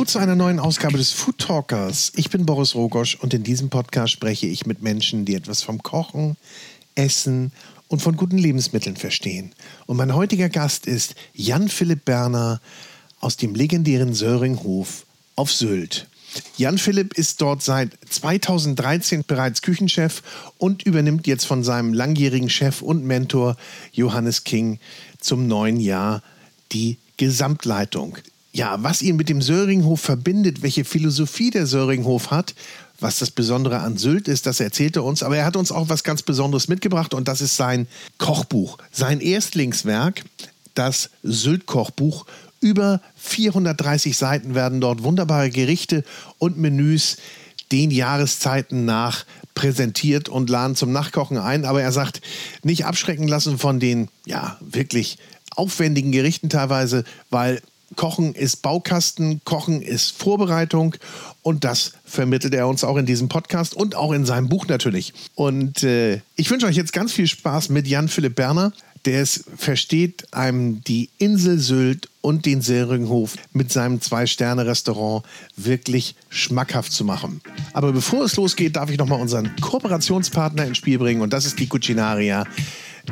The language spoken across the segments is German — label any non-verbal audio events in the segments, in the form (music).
Hallo zu einer neuen Ausgabe des Food Talkers. Ich bin Boris Rogosch und in diesem Podcast spreche ich mit Menschen, die etwas vom Kochen, Essen und von guten Lebensmitteln verstehen. Und mein heutiger Gast ist Jan Philipp Berner aus dem legendären Söringhof auf Sylt. Jan Philipp ist dort seit 2013 bereits Küchenchef und übernimmt jetzt von seinem langjährigen Chef und Mentor Johannes King zum neuen Jahr die Gesamtleitung. Ja, was ihn mit dem Söringhof verbindet, welche Philosophie der Söringhof hat, was das Besondere an Sylt ist, das erzählt er uns. Aber er hat uns auch was ganz Besonderes mitgebracht und das ist sein Kochbuch. Sein Erstlingswerk, das Sylt-Kochbuch. Über 430 Seiten werden dort wunderbare Gerichte und Menüs den Jahreszeiten nach präsentiert und laden zum Nachkochen ein. Aber er sagt, nicht abschrecken lassen von den, ja, wirklich aufwendigen Gerichten teilweise, weil Kochen ist Baukasten, Kochen ist Vorbereitung und das vermittelt er uns auch in diesem Podcast und auch in seinem Buch natürlich. Und äh, ich wünsche euch jetzt ganz viel Spaß mit Jan Philipp Berner, der es versteht, einem die Insel Sylt und den Seringhof mit seinem Zwei-Sterne-Restaurant wirklich schmackhaft zu machen. Aber bevor es losgeht, darf ich nochmal unseren Kooperationspartner ins Spiel bringen und das ist die Cucinaria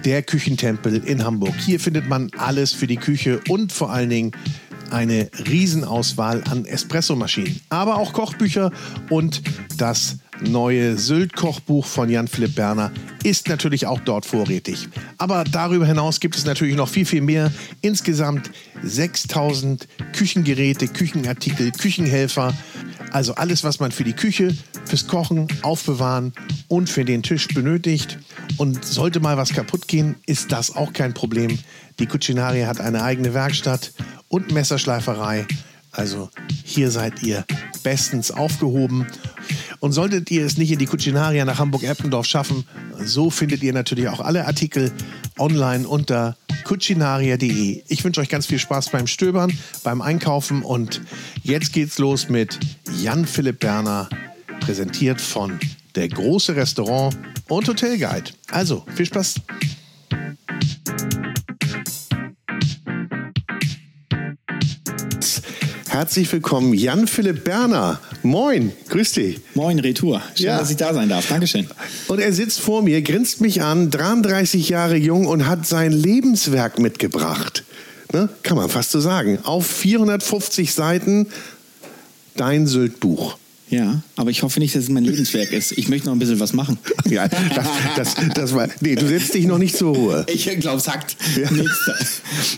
der Küchentempel in Hamburg. Hier findet man alles für die Küche und vor allen Dingen eine Riesenauswahl an Espressomaschinen, aber auch Kochbücher und das neue Sylt-Kochbuch von Jan-Philipp Berner ist natürlich auch dort vorrätig. Aber darüber hinaus gibt es natürlich noch viel, viel mehr. Insgesamt 6000 Küchengeräte, Küchenartikel, Küchenhelfer. Also alles, was man für die Küche, fürs Kochen, Aufbewahren und für den Tisch benötigt. Und sollte mal was kaputt gehen, ist das auch kein Problem. Die Cucinaria hat eine eigene Werkstatt und Messerschleiferei. Also hier seid ihr bestens aufgehoben. Und solltet ihr es nicht in die Cucinaria nach Hamburg-Eppendorf schaffen, so findet ihr natürlich auch alle Artikel online unter cucinaria.de. Ich wünsche euch ganz viel Spaß beim Stöbern, beim Einkaufen und jetzt geht's los mit Jan Philipp Berner, präsentiert von der große Restaurant und Hotelguide. Also viel Spaß. Herzlich willkommen, Jan-Philipp Berner. Moin, grüß dich. Moin, Retour. Schön, ja. dass ich da sein darf. Dankeschön. Und er sitzt vor mir, grinst mich an, 33 Jahre jung und hat sein Lebenswerk mitgebracht. Ne? Kann man fast so sagen. Auf 450 Seiten dein Sylt-Buch. Ja, aber ich hoffe nicht, dass es mein Lebenswerk ist. Ich möchte noch ein bisschen was machen. (laughs) Ja, das, das, das war. Nee, du setzt dich noch nicht zur Ruhe. Ich glaube, es hackt. Ja. (laughs)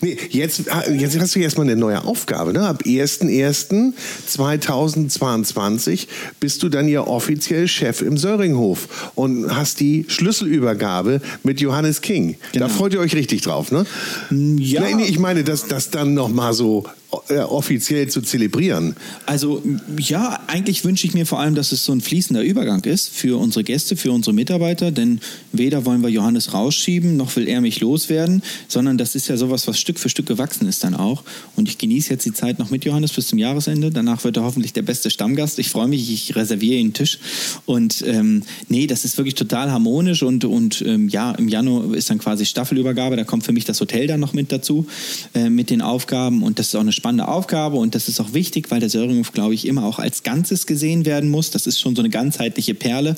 Nee, jetzt, ah, jetzt hast du erstmal eine neue Aufgabe. Ne? Ab 01.01.2022 bist du dann ja offiziell Chef im Söringhof und hast die Schlüsselübergabe mit Johannes King. Genau. Da freut ihr euch richtig drauf, ne? Ja. Nee, ich meine, dass das dann nochmal so offiziell zu zelebrieren. Also ja, eigentlich wünsche ich mir vor allem, dass es so ein fließender Übergang ist für unsere Gäste, für unsere Mitarbeiter, denn weder wollen wir Johannes rausschieben, noch will er mich loswerden, sondern das ist ja sowas, was Stück für Stück gewachsen ist dann auch. Und ich genieße jetzt die Zeit noch mit Johannes bis zum Jahresende. Danach wird er hoffentlich der beste Stammgast. Ich freue mich, ich reserviere ihn Tisch. Und ähm, nee, das ist wirklich total harmonisch und, und ähm, ja, im Januar ist dann quasi Staffelübergabe. Da kommt für mich das Hotel dann noch mit dazu, äh, mit den Aufgaben. Und das ist auch eine spannende Aufgabe und das ist auch wichtig, weil der Söringhof, glaube ich, immer auch als Ganzes gesehen werden muss. Das ist schon so eine ganzheitliche Perle.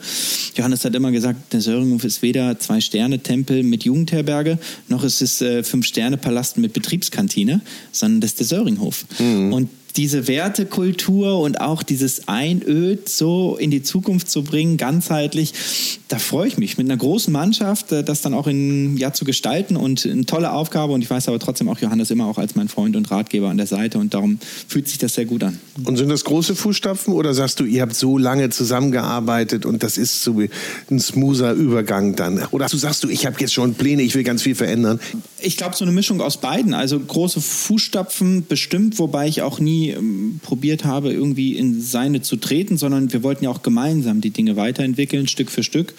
Johannes hat immer gesagt, der Söringhof ist weder Zwei-Sterne-Tempel mit Jugendherberge, noch ist es äh, Fünf-Sterne-Palast mit Betriebskantine, sondern das ist der Söringhof. Mhm. Und diese Wertekultur und auch dieses Einöd so in die Zukunft zu bringen, ganzheitlich, da freue ich mich mit einer großen Mannschaft, äh, das dann auch in, ja, zu gestalten und eine tolle Aufgabe. Und ich weiß aber trotzdem auch Johannes immer auch als mein Freund und Ratgeber an der Seite und darum fühlt sich das sehr gut an. Und sind das große Fußstapfen oder sagst du, ihr habt so lange zusammengearbeitet und das ist so ein smoother Übergang dann? Oder du sagst du, ich habe jetzt schon Pläne, ich will ganz viel verändern? Ich glaube, so eine Mischung aus beiden. Also große Fußstapfen bestimmt, wobei ich auch nie ähm, probiert habe, irgendwie in seine zu treten, sondern wir wollten ja auch gemeinsam die Dinge weiterentwickeln, Stück für Stück.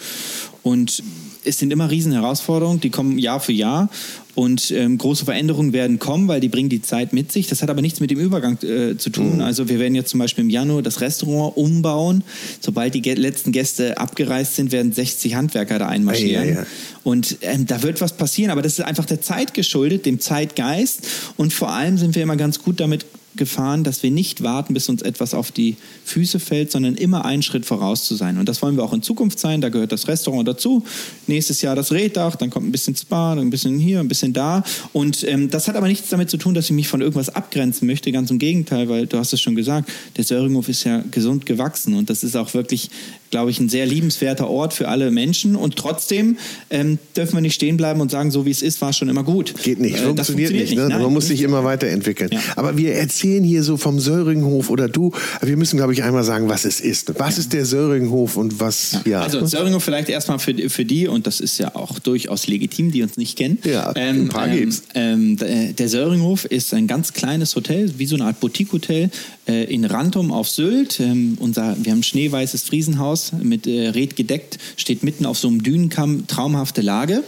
Und es sind immer Riesenherausforderungen, die kommen Jahr für Jahr. Und ähm, große Veränderungen werden kommen, weil die bringen die Zeit mit sich. Das hat aber nichts mit dem Übergang äh, zu tun. Mhm. Also wir werden jetzt zum Beispiel im Januar das Restaurant umbauen. Sobald die letzten Gäste abgereist sind, werden 60 Handwerker da einmarschieren. Ja, ja, ja. Und ähm, da wird was passieren. Aber das ist einfach der Zeit geschuldet, dem Zeitgeist. Und vor allem sind wir immer ganz gut damit gefahren, dass wir nicht warten, bis uns etwas auf die Füße fällt, sondern immer einen Schritt voraus zu sein. Und das wollen wir auch in Zukunft sein. Da gehört das Restaurant dazu. Nächstes Jahr das Reddach, dann kommt ein bisschen Spa, ein bisschen hier, ein bisschen da. Und ähm, das hat aber nichts damit zu tun, dass ich mich von irgendwas abgrenzen möchte. Ganz im Gegenteil, weil du hast es schon gesagt, der Söringhof ist ja gesund gewachsen und das ist auch wirklich glaube ich, ein sehr liebenswerter Ort für alle Menschen. Und trotzdem ähm, dürfen wir nicht stehen bleiben und sagen, so wie es ist, war es schon immer gut. Geht nicht, äh, funktioniert, funktioniert, nicht. Ne? Man muss sich immer weiterentwickeln. Ja. Aber wir erzählen hier so vom Söringhof oder du, wir müssen, glaube ich, einmal sagen, was es ist. Was ja. ist der Söringhof und was, ja. Also Söringhof vielleicht erstmal für, für die, und das ist ja auch durchaus legitim, die uns nicht kennen. Ja, ähm, ein paar ähm, gibt's. Ähm, der Söringhof ist ein ganz kleines Hotel, wie so eine Art Boutique-Hotel äh, in Rantum auf Sylt. Ähm, unser, wir haben ein schneeweißes Friesenhaus mit äh, Red gedeckt, steht mitten auf so einem Dünenkamm, traumhafte Lage.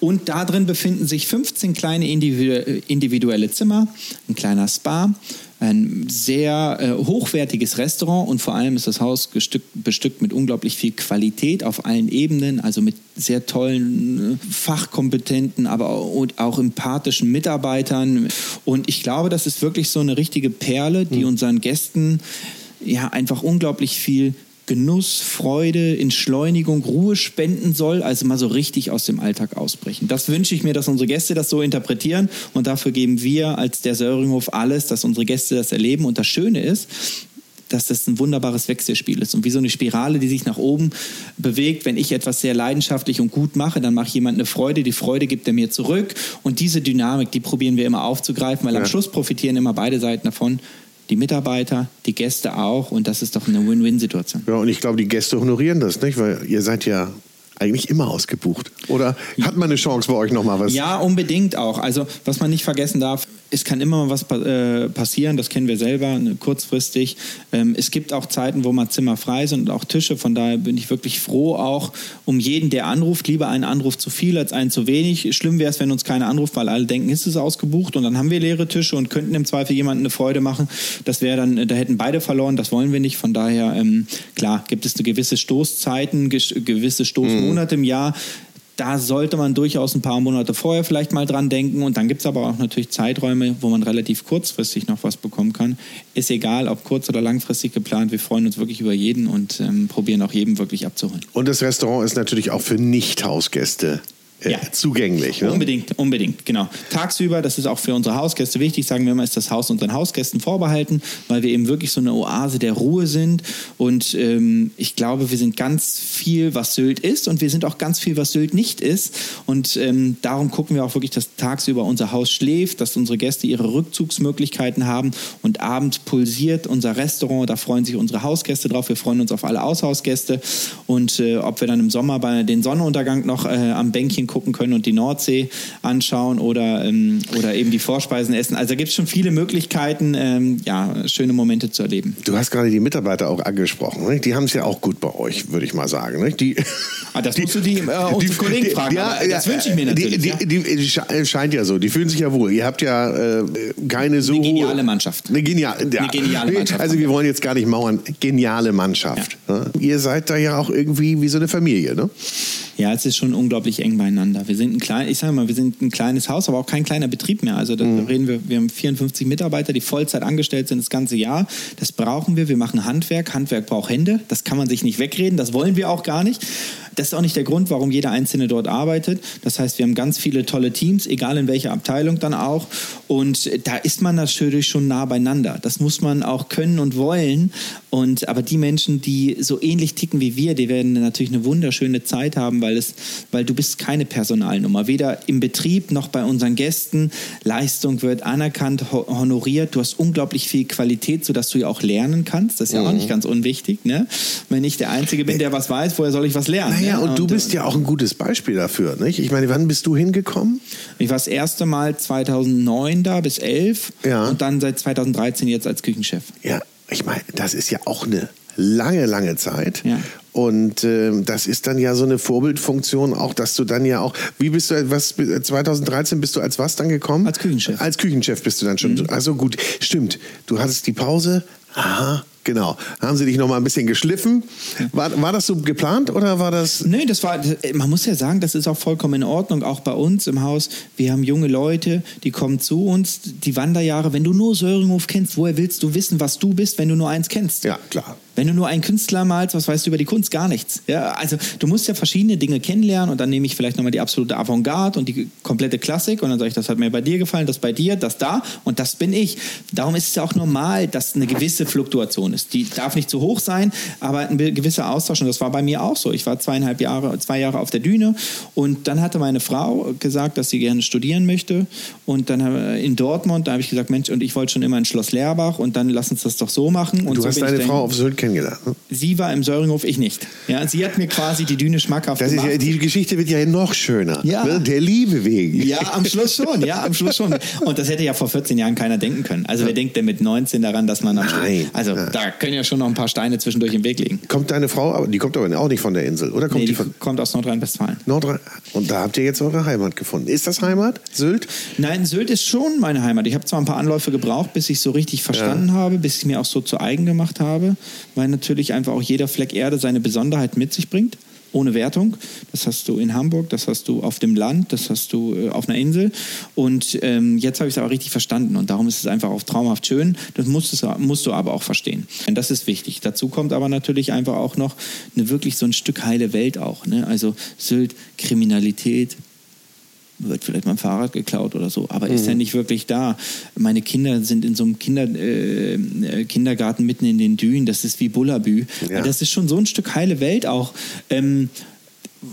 Und da drin befinden sich 15 kleine individuelle Zimmer, ein kleiner Spa, ein sehr äh, hochwertiges Restaurant und vor allem ist das Haus gestückt, bestückt mit unglaublich viel Qualität auf allen Ebenen, also mit sehr tollen, äh, fachkompetenten, aber auch, auch empathischen Mitarbeitern. Und ich glaube, das ist wirklich so eine richtige Perle, die mhm. unseren Gästen ja einfach unglaublich viel Genuss, Freude, Entschleunigung, Ruhe spenden soll, also mal so richtig aus dem Alltag ausbrechen. Das wünsche ich mir, dass unsere Gäste das so interpretieren und dafür geben wir als der Söringhof alles, dass unsere Gäste das erleben. Und das Schöne ist, dass das ein wunderbares Wechselspiel ist und wie so eine Spirale, die sich nach oben bewegt. Wenn ich etwas sehr leidenschaftlich und gut mache, dann mache ich jemand eine Freude, die Freude gibt er mir zurück und diese Dynamik, die probieren wir immer aufzugreifen, weil ja. am Schluss profitieren immer beide Seiten davon die Mitarbeiter, die Gäste auch und das ist doch eine Win-Win-Situation. Ja, und ich glaube, die Gäste honorieren das, nicht? Weil ihr seid ja eigentlich immer ausgebucht. Oder hat man eine Chance bei euch nochmal was? Ja, unbedingt auch. Also, was man nicht vergessen darf, es kann immer mal was äh, passieren, das kennen wir selber, ne, kurzfristig. Ähm, es gibt auch Zeiten, wo mal Zimmer frei sind und auch Tische. Von daher bin ich wirklich froh auch um jeden, der anruft. Lieber einen Anruf zu viel als einen zu wenig. Schlimm wäre es, wenn uns keiner anruft, weil alle denken, ist es ausgebucht und dann haben wir leere Tische und könnten im Zweifel jemandem eine Freude machen. Das wäre dann, da hätten beide verloren. Das wollen wir nicht. Von daher, ähm, klar, gibt es eine gewisse Stoßzeiten, gewisse Stoßmonate mhm. Im Jahr da sollte man durchaus ein paar Monate vorher vielleicht mal dran denken. Und dann gibt es aber auch natürlich Zeiträume, wo man relativ kurzfristig noch was bekommen kann. Ist egal, ob kurz- oder langfristig geplant. Wir freuen uns wirklich über jeden und ähm, probieren auch jedem wirklich abzuholen. Und das Restaurant ist natürlich auch für Nicht-Hausgäste ja. zugänglich. Ne? Unbedingt, unbedingt, genau. Tagsüber, das ist auch für unsere Hausgäste wichtig, sagen wir mal, ist das Haus unseren Hausgästen vorbehalten, weil wir eben wirklich so eine Oase der Ruhe sind. Und ähm, ich glaube, wir sind ganz viel, was Sylt ist und wir sind auch ganz viel, was Sylt nicht ist. Und ähm, darum gucken wir auch wirklich, dass tagsüber unser Haus schläft, dass unsere Gäste ihre Rückzugsmöglichkeiten haben und abends pulsiert unser Restaurant. Da freuen sich unsere Hausgäste drauf. Wir freuen uns auf alle Aushausgäste. Und äh, ob wir dann im Sommer bei den Sonnenuntergang noch äh, am Bänkchen gucken können und die Nordsee anschauen oder, ähm, oder eben die Vorspeisen essen. Also gibt es schon viele Möglichkeiten, ähm, ja, schöne Momente zu erleben. Du hast gerade die Mitarbeiter auch angesprochen. Ne? Die haben es ja auch gut bei euch, würde ich mal sagen. Ne? Die, ah, das die, musst du die, äh, (laughs) die, Kollegen die, fragen. Ja, das wünsche ich mir natürlich. Die, die, die, scheint ja so. Die fühlen sich ja wohl. Ihr habt ja äh, keine so... Eine geniale Mannschaft. Eine, genial, ja. eine geniale Mannschaft. Also wir wollen jetzt gar nicht mauern. Geniale Mannschaft. Ja. Ne? Ihr seid da ja auch irgendwie wie so eine Familie, ne? Ja, es ist schon unglaublich eng beieinander. Wir sind ein klein, ich sage mal, wir sind ein kleines Haus, aber auch kein kleiner Betrieb mehr. Also da mhm. reden wir, wir haben 54 Mitarbeiter, die Vollzeit angestellt sind das ganze Jahr. Das brauchen wir. Wir machen Handwerk. Handwerk braucht Hände. Das kann man sich nicht wegreden. Das wollen wir auch gar nicht. Das ist auch nicht der Grund, warum jeder Einzelne dort arbeitet. Das heißt, wir haben ganz viele tolle Teams, egal in welcher Abteilung dann auch. Und da ist man natürlich schon nah beieinander. Das muss man auch können und wollen. Und aber die Menschen, die so ähnlich ticken wie wir, die werden natürlich eine wunderschöne Zeit haben, weil es, weil du bist keine Personalnummer. Weder im Betrieb noch bei unseren Gästen. Leistung wird anerkannt, honoriert. Du hast unglaublich viel Qualität, sodass du ja auch lernen kannst. Das ist ja mhm. auch nicht ganz unwichtig. Ne? Wenn ich der Einzige bin, der was weiß, woher soll ich was lernen? Naja, und, und du bist ja auch ein gutes Beispiel dafür, nicht? Ich meine, wann bist du hingekommen? Ich war das erste Mal 2009 da bis 11 ja. und dann seit 2013 jetzt als Küchenchef. Ja, ich meine, das ist ja auch eine lange, lange Zeit. Ja. Und äh, das ist dann ja so eine Vorbildfunktion auch, dass du dann ja auch, wie bist du, was 2013 bist du als was dann gekommen? Als Küchenchef. Als Küchenchef bist du dann schon. Mhm. Also gut, stimmt. Du hattest die Pause. Aha, Genau. Haben sie dich noch mal ein bisschen geschliffen? War, war das so geplant oder war das. Nee, das war, man muss ja sagen, das ist auch vollkommen in Ordnung, auch bei uns im Haus. Wir haben junge Leute, die kommen zu uns, die Wanderjahre. Wenn du nur Söringhof kennst, woher willst du wissen, was du bist, wenn du nur eins kennst? Ja, klar. Wenn du nur einen Künstler malst, was weißt du über die Kunst? Gar nichts. Ja, also du musst ja verschiedene Dinge kennenlernen und dann nehme ich vielleicht nochmal die absolute Avantgarde und die komplette Klassik und dann sage ich, das hat mir bei dir gefallen, das bei dir, das da und das bin ich. Darum ist es ja auch normal, dass eine gewisse Fluktuation ist. Die darf nicht zu hoch sein, aber ein gewisser Austausch und das war bei mir auch so. Ich war zweieinhalb Jahre, zwei Jahre auf der Düne und dann hatte meine Frau gesagt, dass sie gerne studieren möchte und dann in Dortmund, da habe ich gesagt, Mensch, und ich wollte schon immer in Schloss Leerbach und dann lass uns das doch so machen. Und du so hast deine Frau auf Sylt kennengelernt. Ne? Sie war im Söringhof, ich nicht. Ja, sie hat mir quasi die Düne schmackhaft Das ist gemacht. ja, die Geschichte wird ja noch schöner. Ja. Ne? Der Liebe wegen. ja, am Schluss schon, ja, am Schluss schon. Und das hätte ja vor 14 Jahren keiner denken können. Also wer denkt denn mit 19 daran, dass man am. Nein. Also Ja. da können ja schon noch ein paar Steine zwischendurch im Weg liegen. Kommt deine Frau, aber die kommt aber auch nicht von der Insel, oder? Kommt Nee, die die von kommt aus Nordrhein-Westfalen. Nordrhein? Und da habt ihr jetzt eure Heimat gefunden. Ist das Heimat? Sylt? Nein, Sylt ist schon meine Heimat. Ich habe zwar ein paar Anläufe gebraucht, bis ich so richtig verstanden habe, bis ich mir auch so zu eigen gemacht habe, weil natürlich einfach auch jeder Fleck Erde seine Besonderheit mit sich bringt. Ohne Wertung. Das hast du in Hamburg, das hast du auf dem Land, das hast du äh, auf einer Insel. Und ähm, jetzt habe ich es aber richtig verstanden. Und darum ist es einfach auch traumhaft schön. Das musst, es, musst du aber auch verstehen. Und das ist wichtig. Dazu kommt aber natürlich einfach auch noch eine wirklich so ein Stück heile Welt auch. Ne? Also Sylt, Kriminalität, wird vielleicht mal ein Fahrrad geklaut oder so, aber Mhm. ist ja nicht wirklich da. Meine Kinder sind in so einem Kinder, äh, äh, Kindergarten mitten in den Dünen, das ist wie Bullabü. Ja. Das ist schon so ein Stück heile Welt auch, ähm,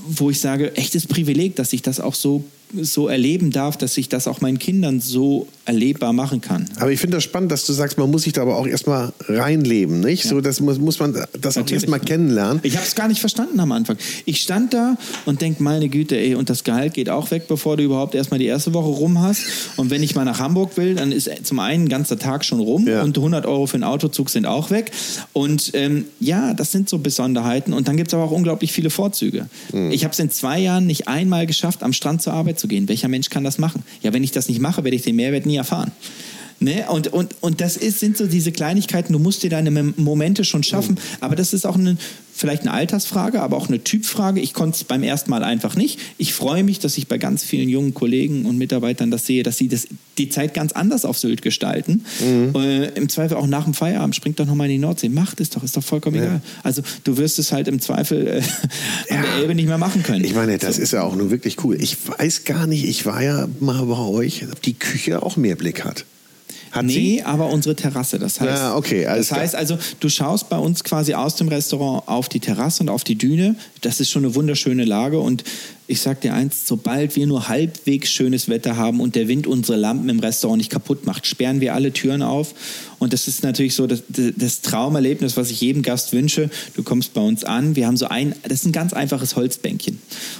wo ich sage, echtes Privileg, dass ich das auch so, so erleben darf, dass ich das auch meinen Kindern so erlebbar machen kann. Aber ich finde das spannend, dass du sagst, man muss sich da aber auch erstmal reinleben, nicht? So, das muss, muss man das auch Natürlich. erstmal kennenlernen. Ich habe es gar nicht verstanden am Anfang. Ich stand da und denk, meine Güte, ey, und das Gehalt geht auch weg, bevor du überhaupt erstmal die erste Woche rum hast. Und wenn ich mal nach Hamburg will, dann ist zum einen ein ganzer Tag schon rum Ja. und 100 Euro für einen Autozug sind auch weg. Und ähm, ja, das sind so Besonderheiten. Und dann gibt es aber auch unglaublich viele Vorzüge. Ich habe es in zwei Jahren nicht einmal geschafft, am Strand zur Arbeit zu gehen. Welcher Mensch kann das machen? Ja, wenn ich das nicht mache, werde ich den Mehrwert nie erfahren. Ne? Und, und, und das ist, sind so diese Kleinigkeiten, du musst dir deine Momente schon schaffen. Aber das ist auch eine, vielleicht eine Altersfrage, aber auch eine Typfrage. Ich konnte es beim ersten Mal einfach nicht. Ich freue mich, dass ich bei ganz vielen jungen Kollegen und Mitarbeitern das sehe, dass sie das, die Zeit ganz anders auf Sylt gestalten. Äh, Im Zweifel auch nach dem Feierabend, springt doch nochmal in die Nordsee. Macht es doch, ist doch vollkommen egal. Also du wirst es halt im Zweifel äh, (laughs) an der Elbe nicht mehr machen können. Ich meine, das ist ja auch nur wirklich cool. Ich weiß gar nicht, ich war ja mal bei euch, ob die Küche auch mehr Blick hat. Hat nee, sie? aber unsere Terrasse. Das heißt, Ja, okay, alles das heißt also, du schaust bei uns quasi aus dem Restaurant auf die Terrasse und auf die Düne. Das ist schon eine wunderschöne Lage. Und ich sag dir eins, sobald wir nur halbwegs schönes Wetter haben und der Wind unsere Lampen im Restaurant nicht kaputt macht, sperren wir alle Türen auf. Und das ist natürlich so das, das Traumerlebnis, was ich jedem Gast wünsche. Du kommst bei uns an. Wir haben so ein, das ist ein ganz einfaches Holzbänkchen.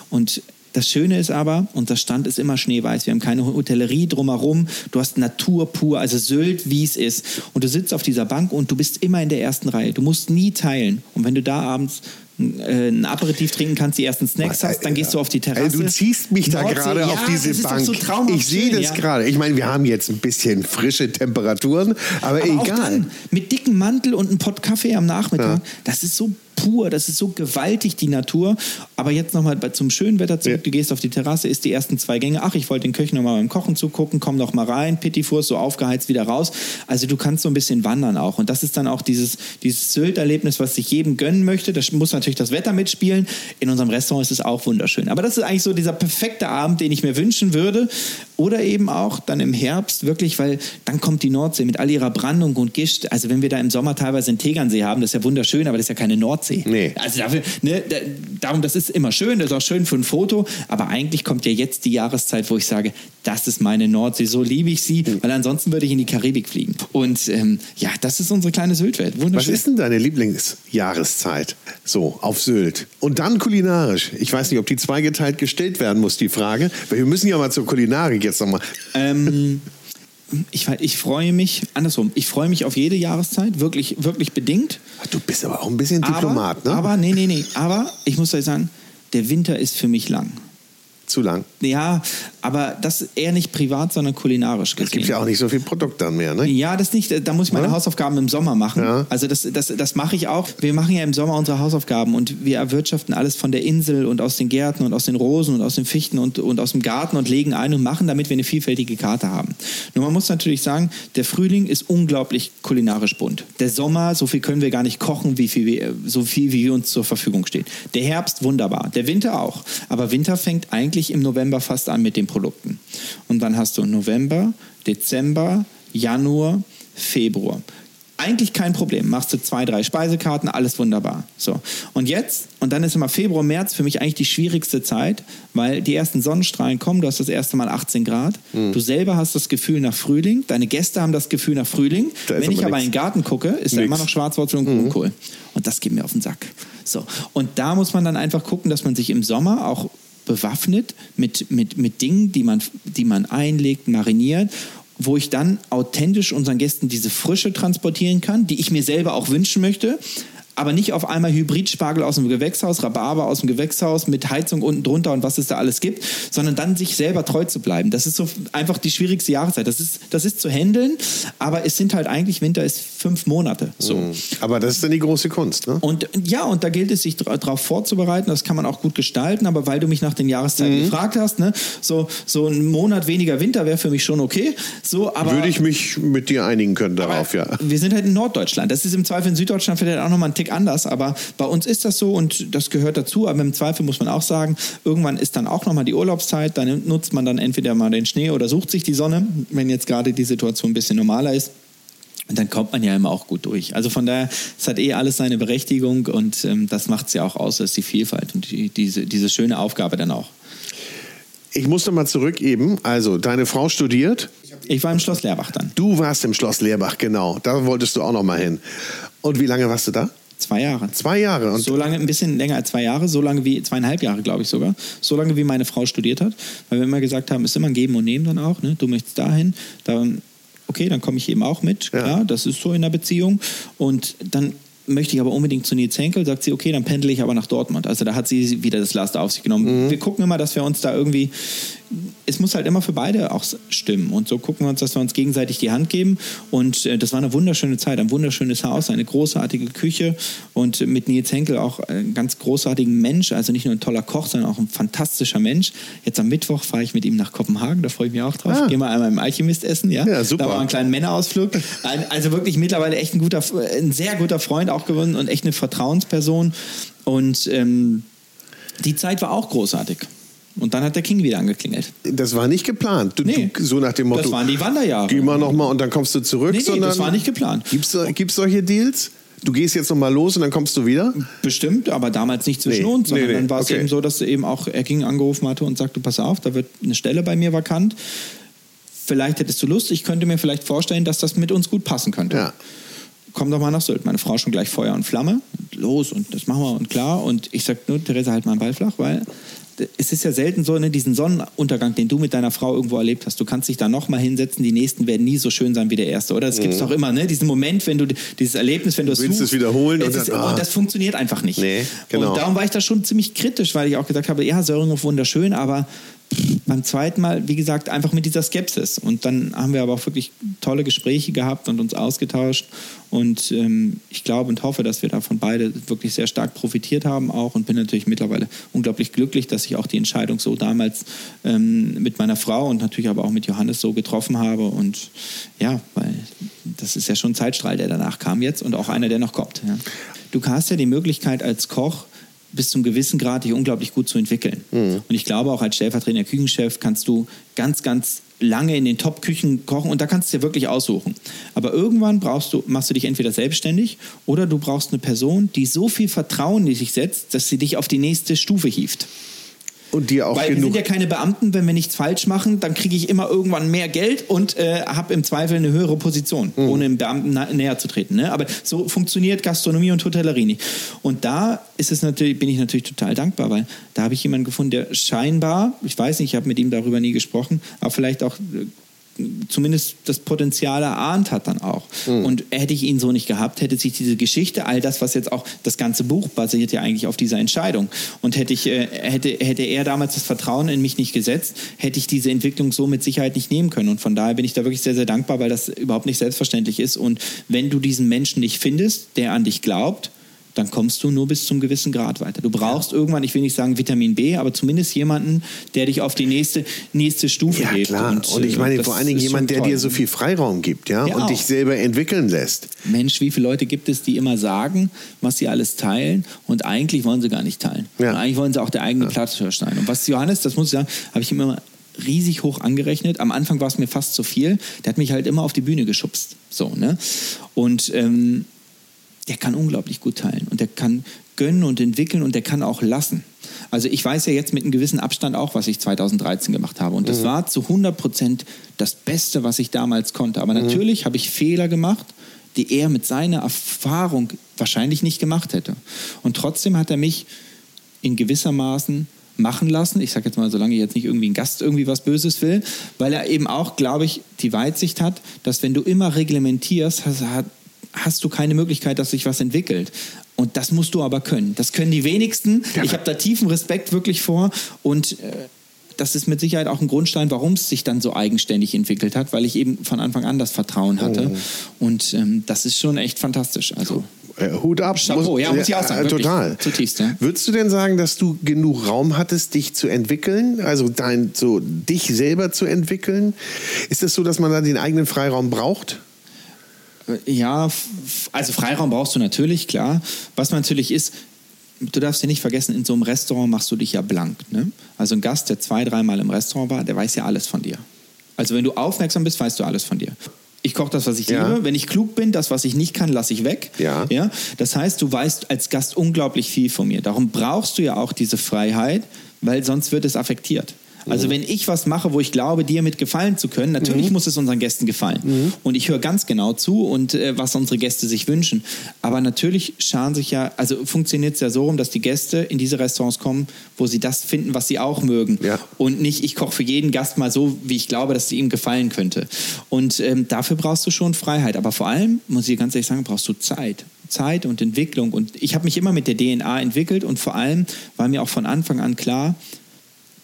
Und das Schöne ist aber, unser Stand ist immer schneeweiß. Wir haben keine Hotellerie drumherum. Du hast Natur pur, also Sylt, wie es ist. Und du sitzt auf dieser Bank und du bist immer in der ersten Reihe. Du musst nie teilen. Und wenn du da abends ein Aperitif trinken kannst, die ersten Snacks hast, dann gehst du auf die Terrasse. Du ziehst mich da gerade auf diese das ist Bank. Doch so ich sehe das gerade. Ich meine, wir haben jetzt ein bisschen frische Temperaturen, aber, egal. mit dicken Mantel und einem Pott Kaffee am Nachmittag, das ist so pur, das ist so gewaltig, die Natur. Aber jetzt nochmal zum schönen Wetter zurück. Ja. Du gehst auf die Terrasse, isst die ersten zwei Gänge. Ach, ich wollte den Köchen nochmal beim Kochen zugucken. Komm doch mal rein. Pittifurs, so aufgeheizt wieder raus. Also du kannst so ein bisschen wandern auch. Und das ist dann auch dieses, dieses Sylt-Erlebnis, was sich jedem gönnen möchte. Da muss natürlich das Wetter mitspielen. In unserem Restaurant ist es auch wunderschön. Aber das ist eigentlich so dieser perfekte Abend, den ich mir wünschen würde. Oder eben auch dann im Herbst wirklich, weil dann kommt die Nordsee mit all ihrer Brandung und Gischt. Also wenn wir da im Sommer teilweise einen Tegernsee haben, das ist ja wunderschön, aber das ist ja keine Nordsee. Nee. Also dafür, ne, da, darum, das ist immer schön, das ist auch schön für ein Foto, aber eigentlich kommt ja jetzt die Jahreszeit, wo ich sage, das ist meine Nordsee, so liebe ich sie, weil ansonsten würde ich in die Karibik fliegen. Und ähm, ja, das ist unsere kleine. Was Wunderschön. ist denn deine Lieblingsjahreszeit? So, auf Sylt. Und dann kulinarisch. Ich weiß nicht, ob die zweigeteilt gestellt werden muss, die Frage. Weil wir müssen ja mal zur Kulinarik jetzt nochmal. Ähm, ich, ich freue mich, andersrum, ich freue mich auf jede Jahreszeit, wirklich, wirklich bedingt. Du bist aber auch ein bisschen Diplomat, aber, ne? Aber, nee, nee, nee, aber ich muss euch sagen, der Winter ist für mich lang. Zu lang. Ja, aber das eher nicht privat, sondern kulinarisch gesehen. Es gibt ja auch nicht so viel Produkt dann mehr, ne? Ja, das nicht. Da muss ich meine Ja? Hausaufgaben im Sommer machen. Ja. Also das, das, das mache ich auch. Wir machen ja im Sommer unsere Hausaufgaben und wir erwirtschaften alles von der Insel und aus den Gärten und aus den Rosen und aus den Fichten und, und aus dem Garten und legen ein und machen, damit wir eine vielfältige Karte haben. Nur man muss natürlich sagen, der Frühling ist unglaublich kulinarisch bunt. Der Sommer, so viel können wir gar nicht kochen, wie viel wir, so viel wie uns zur Verfügung steht. Der Herbst wunderbar, der Winter auch. Aber Winter fängt eigentlich im November fast an mit den Produkten. Und dann hast du November, Dezember, Januar, Februar. Eigentlich kein Problem. Machst du zwei, drei Speisekarten, alles wunderbar. So. Und jetzt, und dann ist immer Februar, März für mich eigentlich die schwierigste Zeit, weil die ersten Sonnenstrahlen kommen, du hast das erste Mal 18 Grad. Hm. Du selber hast das Gefühl nach Frühling, deine Gäste haben das Gefühl nach Frühling. Da Wenn ich aber aber in nix. den Garten gucke, ist da Nix. Mhm. immer noch Schwarzwurzel und Grünkohl. Und das geht mir auf den Sack. So. Und da muss man dann einfach gucken, dass man sich im Sommer auch bewaffnet mit, mit, mit Dingen, die man, die man einlegt, mariniert, wo ich dann authentisch unseren Gästen diese Frische transportieren kann, die ich mir selber auch wünschen möchte. Aber nicht auf einmal Hybridspargel aus dem Gewächshaus, Rhabarber aus dem Gewächshaus mit Heizung unten drunter und was es da alles gibt, sondern dann sich selber treu zu bleiben. Das ist so einfach die schwierigste Jahreszeit. Das ist, das ist zu handeln, aber es sind halt eigentlich, Winter ist fünf Monate. So. Aber das ist dann die große Kunst, ne? Und ja, und da gilt es, sich darauf vorzubereiten. Das kann man auch gut gestalten. Aber weil du mich nach den Jahreszeiten gefragt hast, ne, so, so ein Monat weniger Winter wäre für mich schon okay. So, aber Würde ich mich mit dir einigen können darauf, ja. wir sind halt in Norddeutschland. Das ist im Zweifel in Süddeutschland vielleicht auch nochmal ein Tick anders, aber bei uns ist das so und das gehört dazu. Aber im Zweifel muss man auch sagen, irgendwann ist dann auch nochmal die Urlaubszeit. Dann nutzt man dann entweder mal den Schnee oder sucht sich die Sonne, wenn jetzt gerade die Situation ein bisschen normaler ist. Und dann kommt man ja immer auch gut durch. Also von daher, es hat eh alles seine Berechtigung und ähm, das macht es ja auch aus, das ist die Vielfalt und die, diese, diese schöne Aufgabe dann auch. Ich musste mal zurück eben. Also, deine Frau studiert. Ich war im Schloss Leerbach dann. Du warst im Schloss Leerbach, genau. Da wolltest du auch noch mal hin. Und wie lange warst du da? Zwei Jahre. Zwei Jahre. Und so lange, ein bisschen länger als zwei Jahre, so lange wie zweieinhalb Jahre, glaube ich sogar. So lange wie meine Frau studiert hat. Weil wir immer gesagt haben, es ist immer ein Geben und Nehmen dann auch. Ne? Du möchtest dahin, dann, okay, dann komme ich eben auch mit. Ja. Klar, das ist so in der Beziehung. Und dann möchte ich aber unbedingt zu Nils Henkel, sagt sie, okay, dann pendle ich aber nach Dortmund. Also da hat sie wieder das Last auf sich genommen. Wir gucken immer, dass wir uns da irgendwie, es muss halt immer für beide auch stimmen. Und so gucken wir uns, dass wir uns gegenseitig die Hand geben. Und äh, das war eine wunderschöne Zeit, ein wunderschönes Haus, eine großartige Küche und mit Nils Henkel auch ein ganz großartigen Mensch, also nicht nur ein toller Koch, sondern auch ein fantastischer Mensch. Jetzt am Mittwoch fahre ich mit ihm nach Kopenhagen, da freue ich mich auch drauf. Ah. Gehen wir einmal im Alchemist essen, ja? Ja, super. Da war ein kleiner Männerausflug. Also wirklich mittlerweile echt ein guter, ein sehr guter Freund auch gewonnen und echt eine Vertrauensperson. Und ähm, die Zeit war auch großartig. Und dann hat der King wieder angeklingelt. das war nicht geplant. Du, Nee. du, so nach dem Motto. Das waren die Wanderjahre. Geh mal noch mal und dann kommst du zurück. Nee, nee, das war nicht geplant. Gibt's gibt's solche Deals? Du gehst jetzt noch mal los und dann kommst du wieder? Bestimmt, aber damals nicht zwischen Nee, uns, sondern dann war es okay. eben so, dass eben auch er ging angerufen hatte und sagte, pass auf, da wird eine Stelle bei mir vakant. Vielleicht hättest du Lust, ich könnte mir vielleicht vorstellen, dass das mit uns gut passen könnte. Ja. Komm doch mal nach Sylt. Meine Frau schon gleich Feuer und Flamme. Los und das machen wir und klar. Und ich sag nur, Theresa, halt mal einen Ball flach, weil es ist ja selten so, ne, diesen Sonnenuntergang, den du mit deiner Frau irgendwo erlebt hast. Du kannst dich da nochmal hinsetzen, die nächsten werden nie so schön sein wie der erste, oder? Das gibt es doch immer, ne? Diesen Moment, wenn du dieses Erlebnis, wenn du es Mhm. willst suchst, es wiederholen und es ist, dann, ah. und das funktioniert einfach nicht. Nee, genau. Und darum war ich da schon ziemlich kritisch, weil ich auch gesagt habe, ja, Söringhof wunderschön, aber beim zweiten Mal, wie gesagt, einfach mit dieser Skepsis. Und dann haben wir aber auch wirklich tolle Gespräche gehabt und uns ausgetauscht. Und ähm, ich glaube und hoffe, dass wir davon beide wirklich sehr stark profitiert haben auch. Und bin natürlich mittlerweile unglaublich glücklich, dass ich auch die Entscheidung so damals ähm, mit meiner Frau und natürlich aber auch mit Johannes so getroffen habe. Und ja, weil das ist ja schon ein Zeitstrahl, der danach kam jetzt und auch einer, der noch kommt. Ja. Du hast ja die Möglichkeit als Koch, bis zum gewissen Grad dich unglaublich gut zu entwickeln. Und ich glaube, auch als stellvertretender Küchenchef kannst du ganz, ganz lange in den Top-Küchen kochen und da kannst du dir wirklich aussuchen. Aber irgendwann brauchst du, machst du dich entweder selbstständig oder du brauchst eine Person, die so viel Vertrauen in sich setzt, dass sie dich auf die nächste Stufe hieft. Und dir auch Weil wir genug. sind ja keine Beamten, wenn wir nichts falsch machen, dann kriege ich immer irgendwann mehr Geld und äh, habe im Zweifel eine höhere Position, Mhm. ohne dem Beamten näher zu treten. Ne? Aber so funktioniert Gastronomie und Hotellerie nicht. Und da ist es natürlich, bin ich natürlich total dankbar, weil da habe ich jemanden gefunden, der scheinbar, ich weiß nicht, ich habe mit ihm darüber nie gesprochen, aber vielleicht auch äh, zumindest das Potenzial erahnt hat dann auch. Mhm. Und hätte ich ihn so nicht gehabt, hätte sich diese Geschichte, all das, was jetzt auch, das ganze Buch basiert ja eigentlich auf dieser Entscheidung. Und hätte ich, äh, hätte, hätte er damals das Vertrauen in mich nicht gesetzt, hätte ich diese Entwicklung so mit Sicherheit nicht nehmen können. Und von daher bin ich da wirklich sehr, sehr dankbar, weil das überhaupt nicht selbstverständlich ist. Und wenn du diesen Menschen nicht findest, der an dich glaubt, dann kommst du nur bis zum gewissen Grad weiter. Du brauchst ja. irgendwann, ich will nicht sagen Vitamin B, aber zumindest jemanden, der dich auf die nächste, nächste Stufe ja, hebt. Klar. Und, und ich meine äh, vor allen Dingen jemand, der dir so viel Freiraum gibt, ja, ja und auch. dich selber entwickeln lässt. Mensch, wie viele Leute gibt es, die immer sagen, was sie alles teilen und eigentlich wollen sie gar nicht teilen. Ja. Und eigentlich wollen sie auch der eigene ja. Platz sein. Und was Johannes, das muss ich sagen, habe ich immer riesig hoch angerechnet. Am Anfang war es mir fast zu viel. Der hat mich halt immer auf die Bühne geschubst. So, ne? Und ähm, der kann unglaublich gut teilen und der kann gönnen und entwickeln und der kann auch lassen. Also ich weiß ja jetzt mit einem gewissen Abstand auch, was ich 2013 gemacht habe. Und das mhm. war zu 100 Prozent das Beste, was ich damals konnte. Aber mhm. natürlich habe ich Fehler gemacht, die er mit seiner Erfahrung wahrscheinlich nicht gemacht hätte. Und trotzdem hat er mich in gewissermaßen machen lassen. Ich sage jetzt mal, solange jetzt nicht irgendwie ein Gast irgendwie was Böses will, weil er eben auch, glaube ich, die Weitsicht hat, dass wenn du immer reglementierst, hat, hast du keine Möglichkeit, dass sich was entwickelt. Und das musst du aber können. Das können die wenigsten. Ja. Ich habe da tiefen Respekt wirklich vor und äh, das ist mit Sicherheit auch ein Grundstein, warum es sich dann so eigenständig entwickelt hat, weil ich eben von Anfang an das Vertrauen hatte. Oh. Und ähm, das ist schon echt fantastisch. Also äh, Hut ab. Chapeau, muss, ja, muss ich auch sagen. Äh, total. Zutiefst, ja. Würdest du denn sagen, dass du genug Raum hattest, dich zu entwickeln? Also dein, so dich selber zu entwickeln? Ist es das so, dass man da den eigenen Freiraum braucht? Ja, also Freiraum brauchst du natürlich, klar. Was natürlich ist, du darfst ja nicht vergessen, in so einem Restaurant machst du dich ja blank. Ne? Also ein Gast, der zwei, dreimal im Restaurant war, der weiß ja alles von dir. Also wenn du aufmerksam bist, weißt du alles von dir. Ich koche das, was ich ja. liebe. Wenn ich klug bin, das, was ich nicht kann, lasse ich weg. Ja. Ja? Das heißt, du weißt als Gast unglaublich viel von mir. Darum brauchst du ja auch diese Freiheit, weil sonst wird es affektiert. Also mhm. wenn ich was mache, wo ich glaube, dir mit gefallen zu können, natürlich mhm. muss es unseren Gästen gefallen. Mhm. Und ich höre ganz genau zu und äh, was unsere Gäste sich wünschen. Aber natürlich scharen sich ja, also funktioniert es ja so rum, dass die Gäste in diese Restaurants kommen, wo sie das finden, was sie auch mögen. Ja. Und nicht, ich koche für jeden Gast mal so, wie ich glaube, dass es ihm gefallen könnte. Und ähm, dafür brauchst du schon Freiheit. Aber vor allem, muss ich ganz ehrlich sagen, brauchst du Zeit. Zeit und Entwicklung. Und ich habe mich immer mit der DNA entwickelt und vor allem war mir auch von Anfang an klar,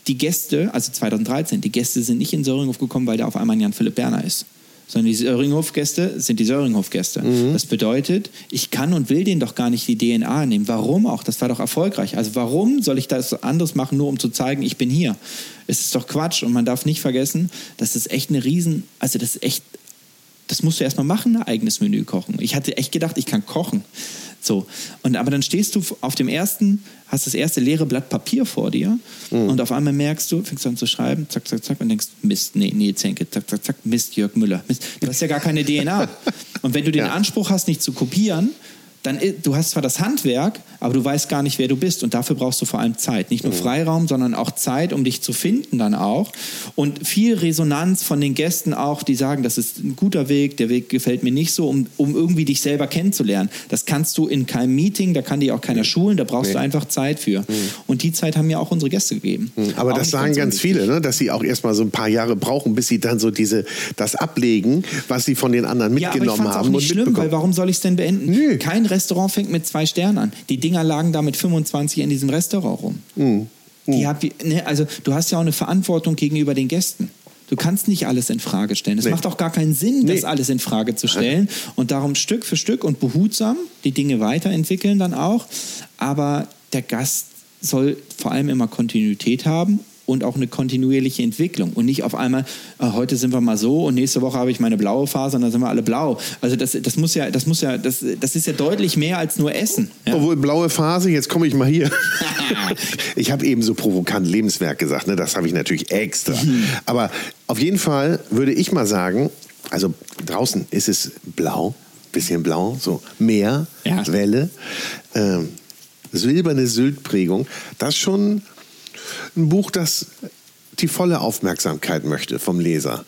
die Gäste, also 2013, die Gäste sind nicht in Söringhof gekommen, weil da auf einmal ein Jan-Philipp Berner ist. Sondern die Söringhof-Gäste sind die Söringhof-Gäste. Mhm. Das bedeutet, ich kann und will denen doch gar nicht die DNA nehmen. Warum auch? Das war doch erfolgreich. Also warum soll ich das anderes machen, nur um zu zeigen, ich bin hier? Es ist doch Quatsch. Und man darf nicht vergessen, das ist echt eine Riesen, also das ist echt, das musst du erstmal machen, ein eigenes Menü kochen. Ich hatte echt gedacht, ich kann kochen. So. Und aber dann stehst du auf dem ersten, hast das erste leere Blatt Papier vor dir mhm. und auf einmal merkst du, fängst an zu schreiben, zack, zack, zack, und denkst, Mist, nee, nee, Zenke, zack, zack, zack, Mist, Jörg Müller. Mist. Du hast ja gar keine DNA. (laughs) und wenn du den ja. Anspruch hast, nicht zu kopieren, dann du hast zwar das Handwerk, aber du weißt gar nicht, wer du bist. Und dafür brauchst du vor allem Zeit. Nicht nur mhm. Freiraum, sondern auch Zeit, um dich zu finden dann auch. Und viel Resonanz von den Gästen auch, die sagen, das ist ein guter Weg, der Weg gefällt mir nicht so, um, um irgendwie dich selber kennenzulernen. Das kannst du in keinem Meeting, da kann dir auch keiner schulen, da brauchst nee. du einfach Zeit für. Mhm. Und die Zeit haben mir auch unsere Gäste gegeben. Mhm. Aber auch das sagen ganz, ganz viele, ne? dass sie auch erstmal so ein paar Jahre brauchen, bis sie dann so diese, das ablegen, was sie von den anderen mitgenommen ja, aber ich haben. Auch nicht schlimm, weil warum soll ich es denn beenden? Nö. Kein Restaurant fängt mit zwei Sternen an. Die Dinger lagen da mit 25 in diesem Restaurant rum. Mhm. Die hab, ne, also du hast ja auch eine Verantwortung gegenüber den Gästen. Du kannst nicht alles in Frage stellen. Es nee. macht auch gar keinen Sinn, nee. das alles in Frage zu stellen. Und darum Stück für Stück und behutsam die Dinge weiterentwickeln dann auch. Aber der Gast soll vor allem immer Kontinuität haben und auch eine kontinuierliche Entwicklung und nicht auf einmal, äh, heute sind wir mal so und nächste Woche habe ich meine blaue Phase und dann sind wir alle blau. Also das, das muss ja, das muss ja, das, das ist ja deutlich mehr als nur Essen. Ja. Obwohl blaue Phase, jetzt komme ich mal hier. (laughs) ich habe eben so provokant Lebenswerk gesagt, ne? das habe ich natürlich extra. Mhm. Aber auf jeden Fall würde ich mal sagen, also draußen ist es blau, bisschen blau, so Meer, ja. Welle, ähm, silberne Syltprägung, das schon ein Buch, das die volle Aufmerksamkeit möchte vom Leser.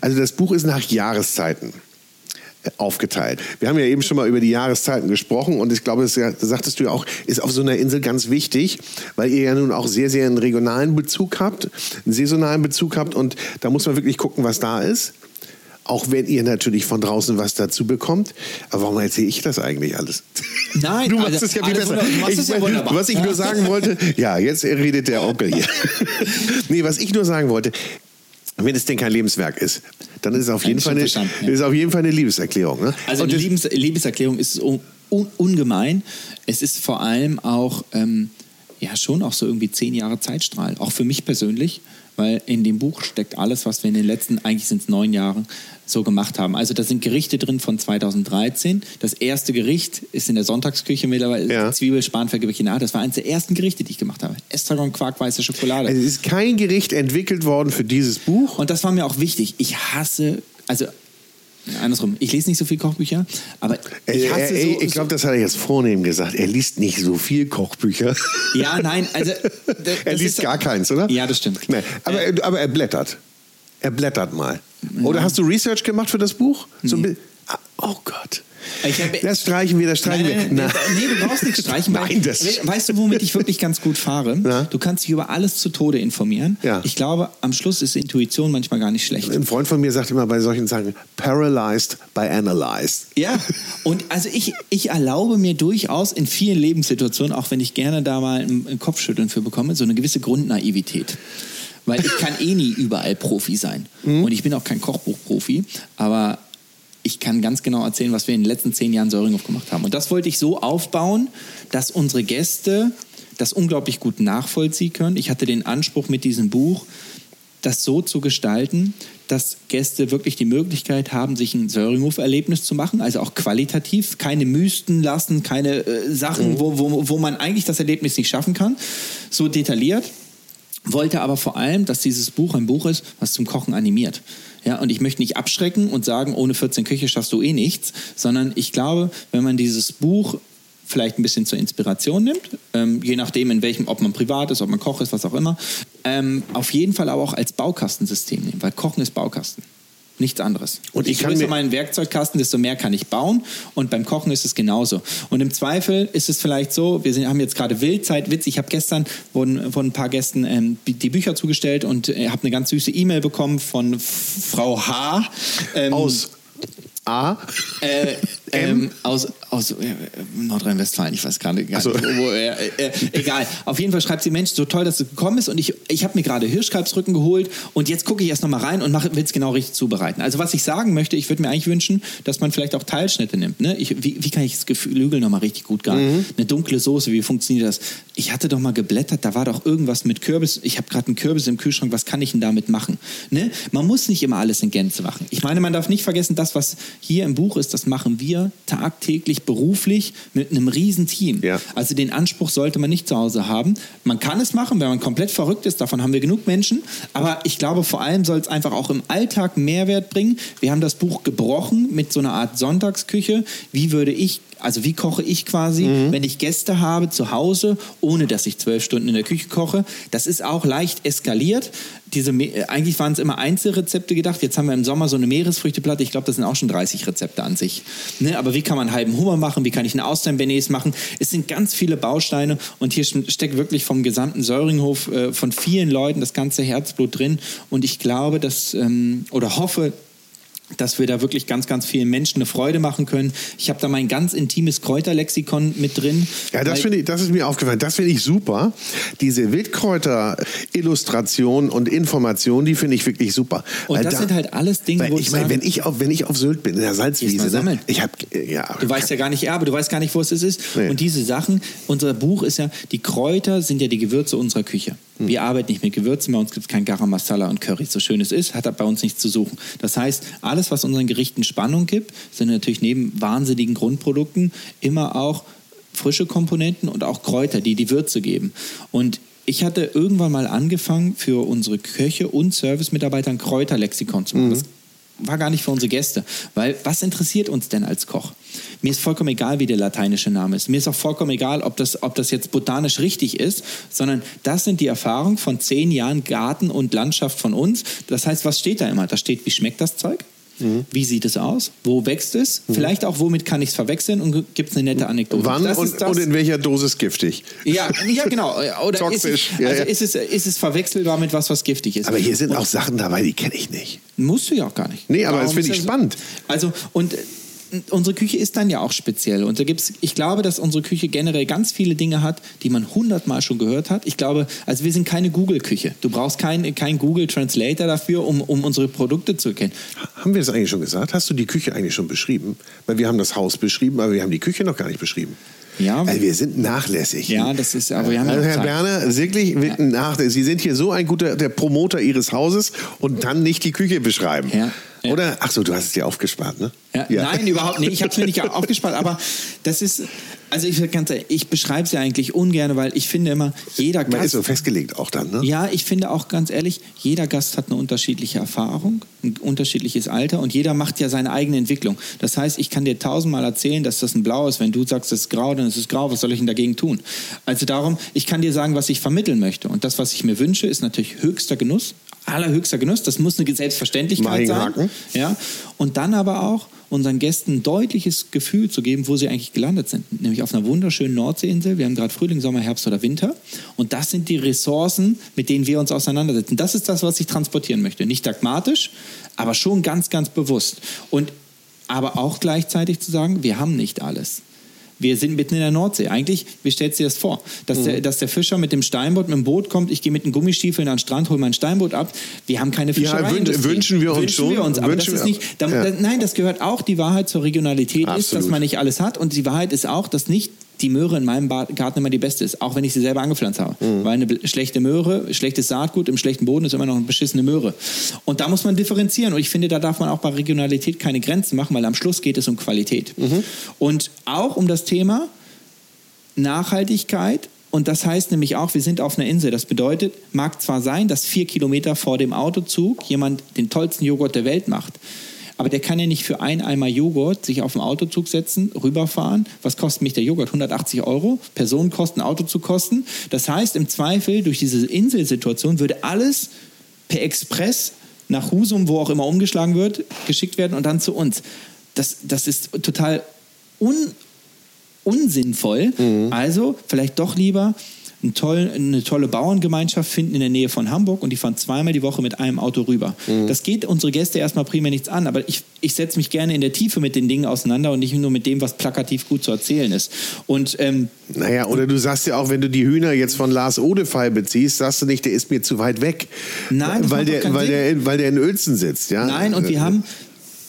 Also das Buch ist nach Jahreszeiten äh, aufgeteilt. Wir haben ja eben schon mal über die Jahreszeiten gesprochen und ich glaube, das, sagtest du ja auch, ist auf so einer Insel ganz wichtig, weil ihr ja nun auch sehr, sehr einen regionalen Bezug habt, einen saisonalen Bezug habt und da muss man wirklich gucken, was da ist. Auch wenn ihr natürlich von draußen was dazu bekommt. Aber warum erzähle ich das eigentlich alles? Nein, (laughs) du machst also, es ja viel besser. Ich, ja wunderbar. was ich nur (laughs) sagen wollte, ja, jetzt redet der Onkel hier. (laughs) nee, was ich nur sagen wollte, wenn es denn kein Lebenswerk ist, dann ist es auf jeden, Fall eine, ja. ist auf jeden Fall eine Liebeserklärung. Ne? Also eine Liebes Liebeserklärung ist un un ungemein. Es ist vor allem auch, ähm, ja schon auch so irgendwie zehn Jahre Zeitstrahl. Auch für mich persönlich, weil in dem Buch steckt alles, was wir in den letzten, eigentlich sind es neun Jahren, so gemacht haben. Also da sind Gerichte drin von 2013. Das erste Gericht ist in der Sonntagsküche mittlerweile Ja. Zwiebel, Spanferkel. Das war eines der ersten Gerichte, die ich gemacht habe. Estragon, Quark, weiße Schokolade. also es ist kein Gericht entwickelt worden für dieses Buch. Und das war mir auch wichtig. Ich hasse, also andersrum, ich lese nicht so viel Kochbücher, aber ich Äh, hasse äh, so, ich glaube, das hat er jetzt vornehm gesagt. Er liest nicht so viel Kochbücher. Ja, nein, also. (laughs) er liest gar keins, oder? Ja, das stimmt. Nee, aber, er- aber er blättert. Er blättert mal. Oder hast du Research gemacht für das Buch? So bi- Ah, oh Gott. Das streichen wir, das streichen Nein, nein, wir. nein, nee, du brauchst nichts streichen. weil- (laughs) Nein, das- We- Weißt du, womit ich wirklich ganz gut fahre? Na? Du kannst dich über alles zu Tode informieren. Ja. Ich glaube, am Schluss ist Intuition manchmal gar nicht schlecht. Ein Freund von mir sagt immer bei solchen Sachen, paralyzed by analyzed. Ja, und also ich, ich erlaube mir durchaus in vielen Lebenssituationen, auch wenn ich gerne da mal ein, Kopfschütteln für bekomme, so eine gewisse Grundnaivität. Weil ich kann eh nie überall Profi sein. Und ich bin auch kein Kochbuchprofi, aber ich kann ganz genau erzählen, was wir in den letzten zehn Jahren Söringhof gemacht haben. Und das wollte ich so aufbauen, dass unsere Gäste das unglaublich gut nachvollziehen können. Ich hatte den Anspruch mit diesem Buch, das so zu gestalten, dass Gäste wirklich die Möglichkeit haben, sich ein Söringhof-Erlebnis zu machen, also auch qualitativ, keine Mysten lassen, keine äh, Sachen, wo, wo, wo man eigentlich das Erlebnis nicht schaffen kann, so detailliert. Wollte aber vor allem, dass dieses Buch ein Buch ist, was zum Kochen animiert. Ja, und ich möchte nicht abschrecken und sagen, ohne 14 Köche schaffst du eh nichts, sondern ich glaube, wenn man dieses Buch vielleicht ein bisschen zur Inspiration nimmt, ähm, je nachdem, in welchem, ob man privat ist, ob man Koch ist, was auch immer, ähm, auf jeden Fall aber auch als Baukastensystem nehmen, weil Kochen ist Baukasten. Nichts anderes. Und ich je größer mein Werkzeugkasten, desto mehr kann ich bauen. Und beim Kochen ist es genauso. Und im Zweifel ist es vielleicht so, wir sind, haben jetzt gerade Wildzeit, Witz, ich habe gestern von, von ein paar Gästen ähm, die Bücher zugestellt und äh, habe eine ganz süße E-Mail bekommen von Frau H. ähm, Aus A. äh, ähm, aus, aus äh, Nordrhein-Westfalen, ich weiß gerade gar Ach so. nicht, wo, äh, äh, egal. Auf jeden Fall schreibt sie, Mensch, so toll, dass es gekommen ist und ich, ich habe mir gerade Hirschkalbsrücken geholt und jetzt gucke ich erst nochmal rein und will es genau richtig zubereiten. Also was ich sagen möchte, ich würde mir eigentlich wünschen, dass man vielleicht auch Teilschnitte nimmt. Ne? Ich, wie, wie kann ich das Geflügel nochmal richtig gut garen? Eine dunkle Soße, wie funktioniert das? Ich hatte doch mal geblättert, da war doch irgendwas mit Kürbis. Ich habe gerade einen Kürbis im Kühlschrank, was kann ich denn damit machen? Ne? Man muss nicht immer alles in Gänze machen. Ich meine, man darf nicht vergessen, das, was hier im Buch ist, das machen wir tagtäglich beruflich mit einem riesen Team. Ja. Also den Anspruch sollte man nicht zu Hause haben. Man kann es machen, wenn man komplett verrückt ist, davon haben wir genug Menschen. Aber ich glaube, vor allem soll es einfach auch im Alltag Mehrwert bringen. Wir haben das Buch gebrochen mit so einer Art Sonntagsküche. Wie würde ich, also wie koche ich quasi, wenn ich Gäste habe zu Hause, ohne dass ich zwölf Stunden in der Küche koche. Das ist auch leicht eskaliert. Diese, äh, eigentlich waren es immer Einzelrezepte gedacht. Jetzt haben wir im Sommer so eine Meeresfrüchteplatte. Ich glaube, das sind auch schon 30 Rezepte an sich. Ne? Aber wie kann man einen halben Hummer machen? Wie kann ich einen Austern-Benes machen? Es sind ganz viele Bausteine und hier steckt wirklich vom gesamten Söringhof äh, von vielen Leuten das ganze Herzblut drin. Und ich glaube, dass, ähm, oder hoffe, dass wir da wirklich ganz, ganz vielen Menschen eine Freude machen können. Ich habe da mein ganz intimes Kräuterlexikon mit drin. Ja, das finde ich, das ist mir aufgefallen. Das finde ich super. Diese Wildkräuter-Illustration und Information, die finde ich wirklich super. Und Weil das da- sind halt alles Dinge, wo ich ich meine, wenn ich auf, wenn ich auf Sylt bin, in der Salzwiese, ne? ich habe, ja, Du weißt ja gar nicht Erbe, du weißt gar nicht, wo es ist. Nee. Und diese Sachen, unser Buch ist ja, die Kräuter sind ja die Gewürze unserer Küche. Hm. Wir arbeiten nicht mit Gewürzen, bei uns gibt es kein Garam Masala und Curry. So schön es ist, hat bei uns nichts zu suchen. Das heißt, alles, was unseren Gerichten Spannung gibt, sind natürlich neben wahnsinnigen Grundprodukten immer auch frische Komponenten und auch Kräuter, die die Würze geben. Und ich hatte irgendwann mal angefangen, für unsere Köche und Servicemitarbeiter ein Kräuterlexikon zu machen. Das war gar nicht für unsere Gäste. Weil was interessiert uns denn als Koch? Mir ist vollkommen egal, wie der lateinische Name ist. Mir ist auch vollkommen egal, ob das, ob das jetzt botanisch richtig ist, sondern das sind die Erfahrungen von zehn Jahren Garten und Landschaft von uns. Das heißt, was steht da immer? Da steht, wie schmeckt das Zeug? Wie sieht es aus? Wo wächst es? Vielleicht auch, womit kann ich es verwechseln? Und gibt es eine nette Anekdote? Wann Das und, das- und in welcher Dosis giftig? ja, ja, genau. (laughs) Oder ist es, Toxisch, ja, also ja. Ist, es, ist es verwechselbar mit was, was giftig ist? Aber hier sind auch Sachen dabei, die kenne ich nicht. Musst du ja auch gar nicht. Nee, aber das Warum finde ist ich spannend. Also, und unsere Küche ist dann ja auch speziell. Und da gibt's, ich glaube, dass unsere Küche generell ganz viele Dinge hat, die man hundertmal schon gehört hat. Ich glaube, also wir sind keine Google-Küche. Du brauchst keinen kein Google Translator dafür, um, um unsere Produkte zu erkennen. Haben wir das eigentlich schon gesagt? Hast du die Küche eigentlich schon beschrieben? Weil wir haben das Haus beschrieben, aber wir haben die Küche noch gar nicht beschrieben. Ja. Also wir sind nachlässig. Ja, das ist, aber wir haben ja Also Herr. Berner, wirklich wirklich nachlässig. Sie sind hier so ein guter der Promoter Ihres Hauses und dann nicht die Küche beschreiben. Ja, ja. Oder? Ach so, du hast es dir aufgespart, ne? Ja, Nein, überhaupt nicht. Ich habe es mir nicht (laughs) aufgespart, aber das ist, also ich, ganz ehrlich, ich beschreibe es ja eigentlich ungern, weil ich finde immer, jeder Man ist Gast so festgelegt auch dann, ne? Ja, ich finde auch ganz ehrlich, jeder Gast hat eine unterschiedliche Erfahrung, ein unterschiedliches Alter und jeder macht ja seine eigene Entwicklung. Das heißt, ich kann dir tausendmal erzählen, dass das ein Blau ist. Wenn du sagst, das ist grau, dann ist es grau. Was soll ich denn dagegen tun? Also darum, ich kann dir sagen, was ich vermitteln möchte. Und das, was ich mir wünsche, ist natürlich höchster Genuss, allerhöchster Genuss. Das muss eine Selbstverständlichkeit sein. Magenhaken. Ja. Und dann aber auch unseren Gästen ein deutliches Gefühl zu geben, wo sie eigentlich gelandet sind. Nämlich auf einer wunderschönen Nordseeinsel. Wir haben gerade Frühling, Sommer, Herbst oder Winter. Und das sind die Ressourcen, mit denen wir uns auseinandersetzen. Das ist das, was ich transportieren möchte. Nicht dogmatisch, aber schon ganz, ganz bewusst. Und aber auch gleichzeitig zu sagen, wir haben nicht alles. Wir sind mitten in der Nordsee. Eigentlich, wie stellst du dir das vor? Dass, Mhm. der, dass der Fischer mit dem Steinboot, mit dem Boot kommt, ich gehe mit den Gummistiefeln an den Strand, hole mein Steinboot ab. Wir haben keine Ja, Fischerei. wün- wünschen wir uns wünschen schon. Wir uns, aber Wünschen das ist nicht, da, Ja. da, nein, das gehört auch, die Wahrheit zur Regionalität ist, Absolut. dass man nicht alles hat. Und die Wahrheit ist auch, dass nicht die Möhre in meinem Garten immer die beste ist, auch wenn ich sie selber angepflanzt habe. Mhm. Weil eine schlechte Möhre, schlechtes Saatgut im schlechten Boden ist immer noch eine beschissene Möhre. Und da muss man differenzieren. Und ich finde, da darf man auch bei Regionalität keine Grenzen machen, weil am Schluss geht es um Qualität. Mhm. Und auch um das Thema Nachhaltigkeit. Und das heißt nämlich auch, wir sind auf einer Insel. Das bedeutet, mag zwar sein, dass vier Kilometer vor dem Autozug jemand den tollsten Joghurt der Welt macht. Aber der kann ja nicht für ein Eimer Joghurt sich auf den Autozug setzen, rüberfahren. Was kostet mich der Joghurt? 180 Euro. Personenkosten, Autozug kosten. Das heißt, im Zweifel, durch diese Inselsituation würde alles per Express nach Husum, wo auch immer umgeschlagen wird, geschickt werden und dann zu uns. Das, das ist total un, unsinnvoll. Also vielleicht doch lieber tollen, eine tolle Bauerngemeinschaft finden in der Nähe von Hamburg und die fahren zweimal die Woche mit einem Auto rüber. Das geht unsere Gäste erstmal primär nichts an, aber ich, ich setze mich gerne in der Tiefe mit den Dingen auseinander und nicht nur mit dem, was plakativ gut zu erzählen ist. Und ähm, Naja, oder du sagst ja auch, wenn du die Hühner jetzt von Lars Odefey beziehst, sagst du nicht, der ist mir zu weit weg. Nein, weil der, weil, Sinn. der, in- weil der in Uelzen sitzt. Ja? Nein, und wir haben,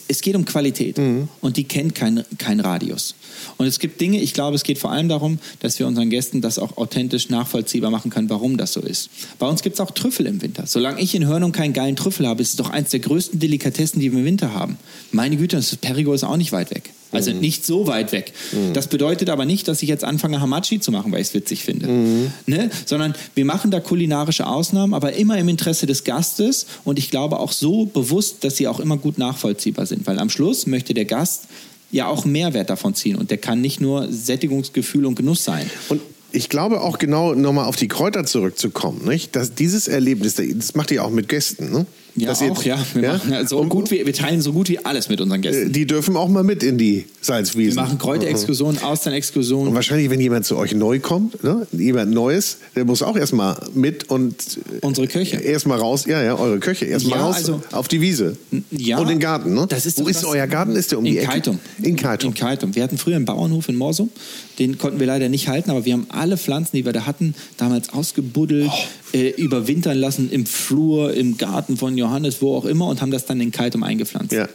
es geht um Qualität und die kennt keinen kein Radius. Und es gibt Dinge, ich glaube, es geht vor allem darum, dass wir unseren Gästen das auch authentisch nachvollziehbar machen können, warum das so ist. Bei uns gibt es auch Trüffel im Winter. Solange ich in Hörnum keinen geilen Trüffel habe, ist es doch eins der größten Delikatessen, die wir im Winter haben. Meine Güte, das Perigo ist auch nicht weit weg. Also nicht so weit weg. Das bedeutet aber nicht, dass ich jetzt anfange, Hamachi zu machen, weil ich es witzig finde. Ne? Sondern wir machen da kulinarische Ausnahmen, aber immer im Interesse des Gastes und ich glaube auch so bewusst, dass sie auch immer gut nachvollziehbar sind. Weil am Schluss möchte der Gast ja auch Mehrwert davon ziehen und der kann nicht nur Sättigungsgefühl und Genuss sein. Und ich glaube auch genau, nochmal auf die Kräuter zurückzukommen, nicht? Dass dieses Erlebnis, das macht ihr auch mit Gästen, ne? Ja, Dass ihr- auch, ja. Wir, ja, so Und, gut wie, wir teilen so gut wie alles mit unseren äh, Gästen. Die dürfen auch mal mit in die Wir Salzwiesen. machen Kräuterexkursionen, Und Austernexkursionen. wahrscheinlich, wenn jemand zu euch neu kommt, ne? jemand Neues, der muss auch erstmal mit und Unsere Köche. erstmal raus, ja, ja, eure Köche, erstmal Ja, raus also- auf die Wiese. Ja. Und den Garten, ne? Das ist Wo ist euer Garten? Ist der um die in Ecke? Keitum. In Keitum. In Keitum. Wir hatten früher einen Bauernhof in Morsum. Den konnten wir leider nicht halten, aber wir haben alle Pflanzen, die wir da hatten, damals ausgebuddelt, Oh. äh, überwintern lassen im Flur, im Garten von Johannes, wo auch immer und haben das dann in Keitum eingepflanzt. Ja.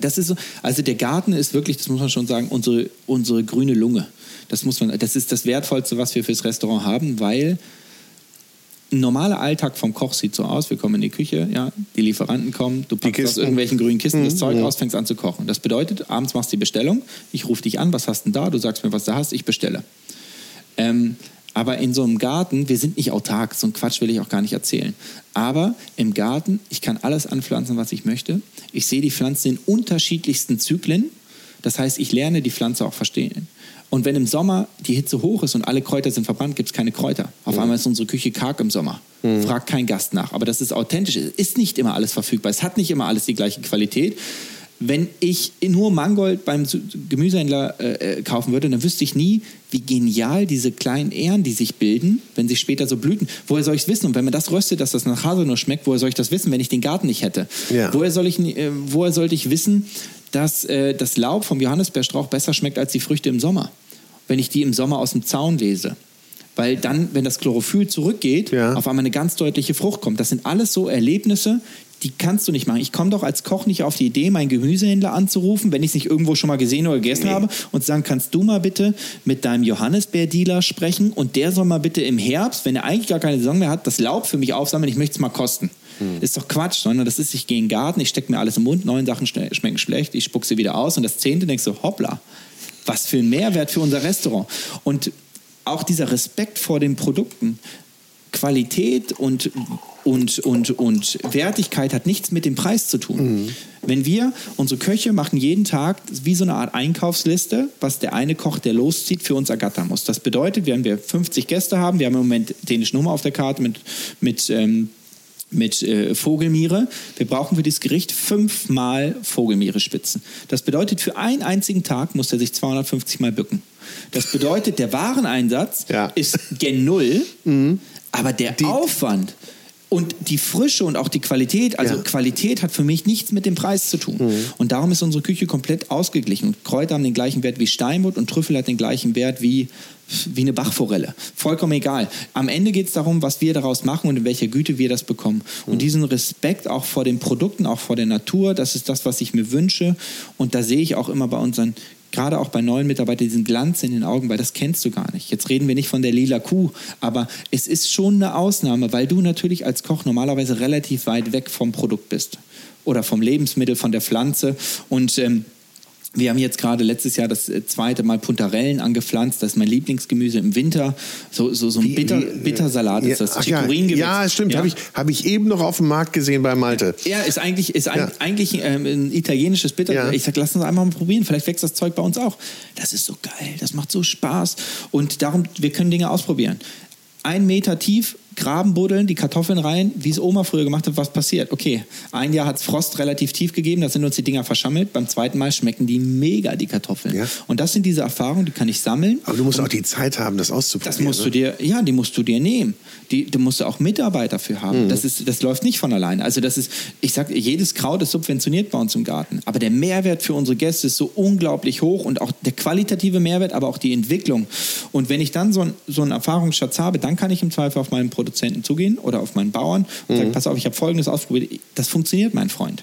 Das ist so, also der Garten ist wirklich, das muss man schon sagen, unsere, unsere grüne Lunge. Das muss man, das ist das Wertvollste, was wir fürs Restaurant haben, weil ein normaler Alltag vom Koch sieht so aus, wir kommen in die Küche, ja, die Lieferanten kommen, du packst aus irgendwelchen grünen Kisten das Mhm. Zeug aus, fängst an zu kochen. Das bedeutet, abends machst du die Bestellung, ich rufe dich an, was hast du denn da? Du sagst mir, was du hast, ich bestelle. Ähm, aber in so einem Garten, wir sind nicht autark, so ein Quatsch will ich auch gar nicht erzählen. Aber im Garten, ich kann alles anpflanzen, was ich möchte. Ich sehe die Pflanzen in unterschiedlichsten Zyklen. Das heißt, ich lerne die Pflanze auch verstehen. Und wenn im Sommer die Hitze hoch ist und alle Kräuter sind verbrannt, gibt es keine Kräuter. Auf mhm. einmal ist unsere Küche karg im Sommer. Mhm. Fragt kein Gast nach. Aber das ist authentisch. Es ist nicht immer alles verfügbar. Es hat nicht immer alles die gleiche Qualität. Wenn ich nur Mangold beim Gemüsehändler äh, äh, kaufen würde, dann wüsste ich nie, wie genial diese kleinen Ähren, die sich bilden, wenn sie später so blüten. Woher soll ich es wissen? Und wenn man das röstet, dass das nach Haselnuss schmeckt, woher soll ich das wissen, wenn ich den Garten nicht hätte? Ja. Woher, soll ich, äh, woher sollte ich wissen, dass äh, das Laub vom Johannisbeerstrauch besser schmeckt als die Früchte im Sommer, wenn ich die im Sommer aus dem Zaun lese. Weil dann, wenn das Chlorophyll zurückgeht, ja. auf einmal eine ganz deutliche Frucht kommt. Das sind alles so Erlebnisse, die kannst du nicht machen. Ich komme doch als Koch nicht auf die Idee, meinen Gemüsehändler anzurufen, wenn ich es nicht irgendwo schon mal gesehen oder gegessen nee. habe und zu sagen, kannst du mal bitte mit deinem Johannisbeerdealer sprechen und der soll mal bitte im Herbst, wenn er eigentlich gar keine Saison mehr hat, das Laub für mich aufsammeln, ich möchte es mal kosten. Hm. Ist doch Quatsch, sondern das ist, ich gehe in den Garten, ich stecke mir alles im Mund, neun Sachen schmecken schlecht, ich spucke sie wieder aus und das zehnte denkst du, hoppla, was für ein Mehrwert für unser Restaurant. Und auch dieser Respekt vor den Produkten, Qualität und, und, und, und Wertigkeit hat nichts mit dem Preis zu tun. Mhm. Wenn wir, unsere Köche machen jeden Tag wie so eine Art Einkaufsliste, was der eine Koch, der loszieht, für uns ergattern muss. Das bedeutet, wenn wir 50 Gäste haben, wir haben im Moment dänische Nummer auf der Karte mit, mit ähm, mit äh, Vogelmiere. Wir brauchen für dieses Gericht fünfmal Vogelmiere-Spitzen. Das bedeutet, für einen einzigen Tag muss er sich 250 Mal bücken. Das bedeutet, der Wareneinsatz ja. ist gen Null, mhm. aber der die, Aufwand und die Frische und auch die Qualität, also ja. Qualität hat für mich nichts mit dem Preis zu tun. Mhm. Und darum ist unsere Küche komplett ausgeglichen. Und Kräuter haben den gleichen Wert wie Steinbutt und Trüffel hat den gleichen Wert wie, wie eine Bachforelle. Vollkommen egal. Am Ende geht es darum, was wir daraus machen und in welcher Güte wir das bekommen. Mhm. Und diesen Respekt auch vor den Produkten, auch vor der Natur, das ist das, was ich mir wünsche. Und da sehe ich auch immer bei unseren gerade auch bei neuen Mitarbeitern diesen Glanz in den Augen, weil das kennst du gar nicht. Jetzt reden wir nicht von der lila Kuh, aber es ist schon eine Ausnahme, weil du natürlich als Koch normalerweise relativ weit weg vom Produkt bist oder vom Lebensmittel, von der Pflanze und ähm, wir haben jetzt gerade letztes Jahr das äh, zweite Mal Puntarellen angepflanzt. Das ist mein Lieblingsgemüse im Winter. So, so, so ein Bitter, Bittersalat ist das. Ja, ja, stimmt. Ja? Habe ich, hab ich eben noch auf dem Markt gesehen bei Malte. Ja, ist eigentlich, ist ja. eigentlich ähm, ein italienisches Bitter. Ich sage, lass uns einfach mal probieren. Vielleicht wächst das Zeug bei uns auch. Das ist so geil. Das macht so Spaß. Und darum, wir können Dinge ausprobieren. Ein Meter tief, Graben buddeln, die Kartoffeln rein, wie es Oma früher gemacht hat, was passiert? Okay, ein Jahr hat es Frost relativ tief gegeben, da sind uns die Dinger verschammelt. Beim zweiten Mal schmecken die mega, die Kartoffeln. Ja. Und das sind diese Erfahrungen, die kann ich sammeln. Aber du musst auch die Zeit haben, das auszuprobieren. Das musst ne? du dir, ja, die musst du dir nehmen. Die, du musst auch Mitarbeiter für haben. Mhm. Das, ist, das läuft nicht von alleine. Also das ist, ich sag, jedes Kraut ist subventioniert bei uns im Garten. Aber der Mehrwert für unsere Gäste ist so unglaublich hoch und auch der qualitative Mehrwert, aber auch die Entwicklung. Und wenn ich dann so, ein, so einen Erfahrungsschatz habe, dann kann ich im Zweifel auf meinen Produzenten zugehen oder auf meinen Bauern und mhm. sagen, pass auf, ich habe Folgendes ausprobiert. Das funktioniert, mein Freund.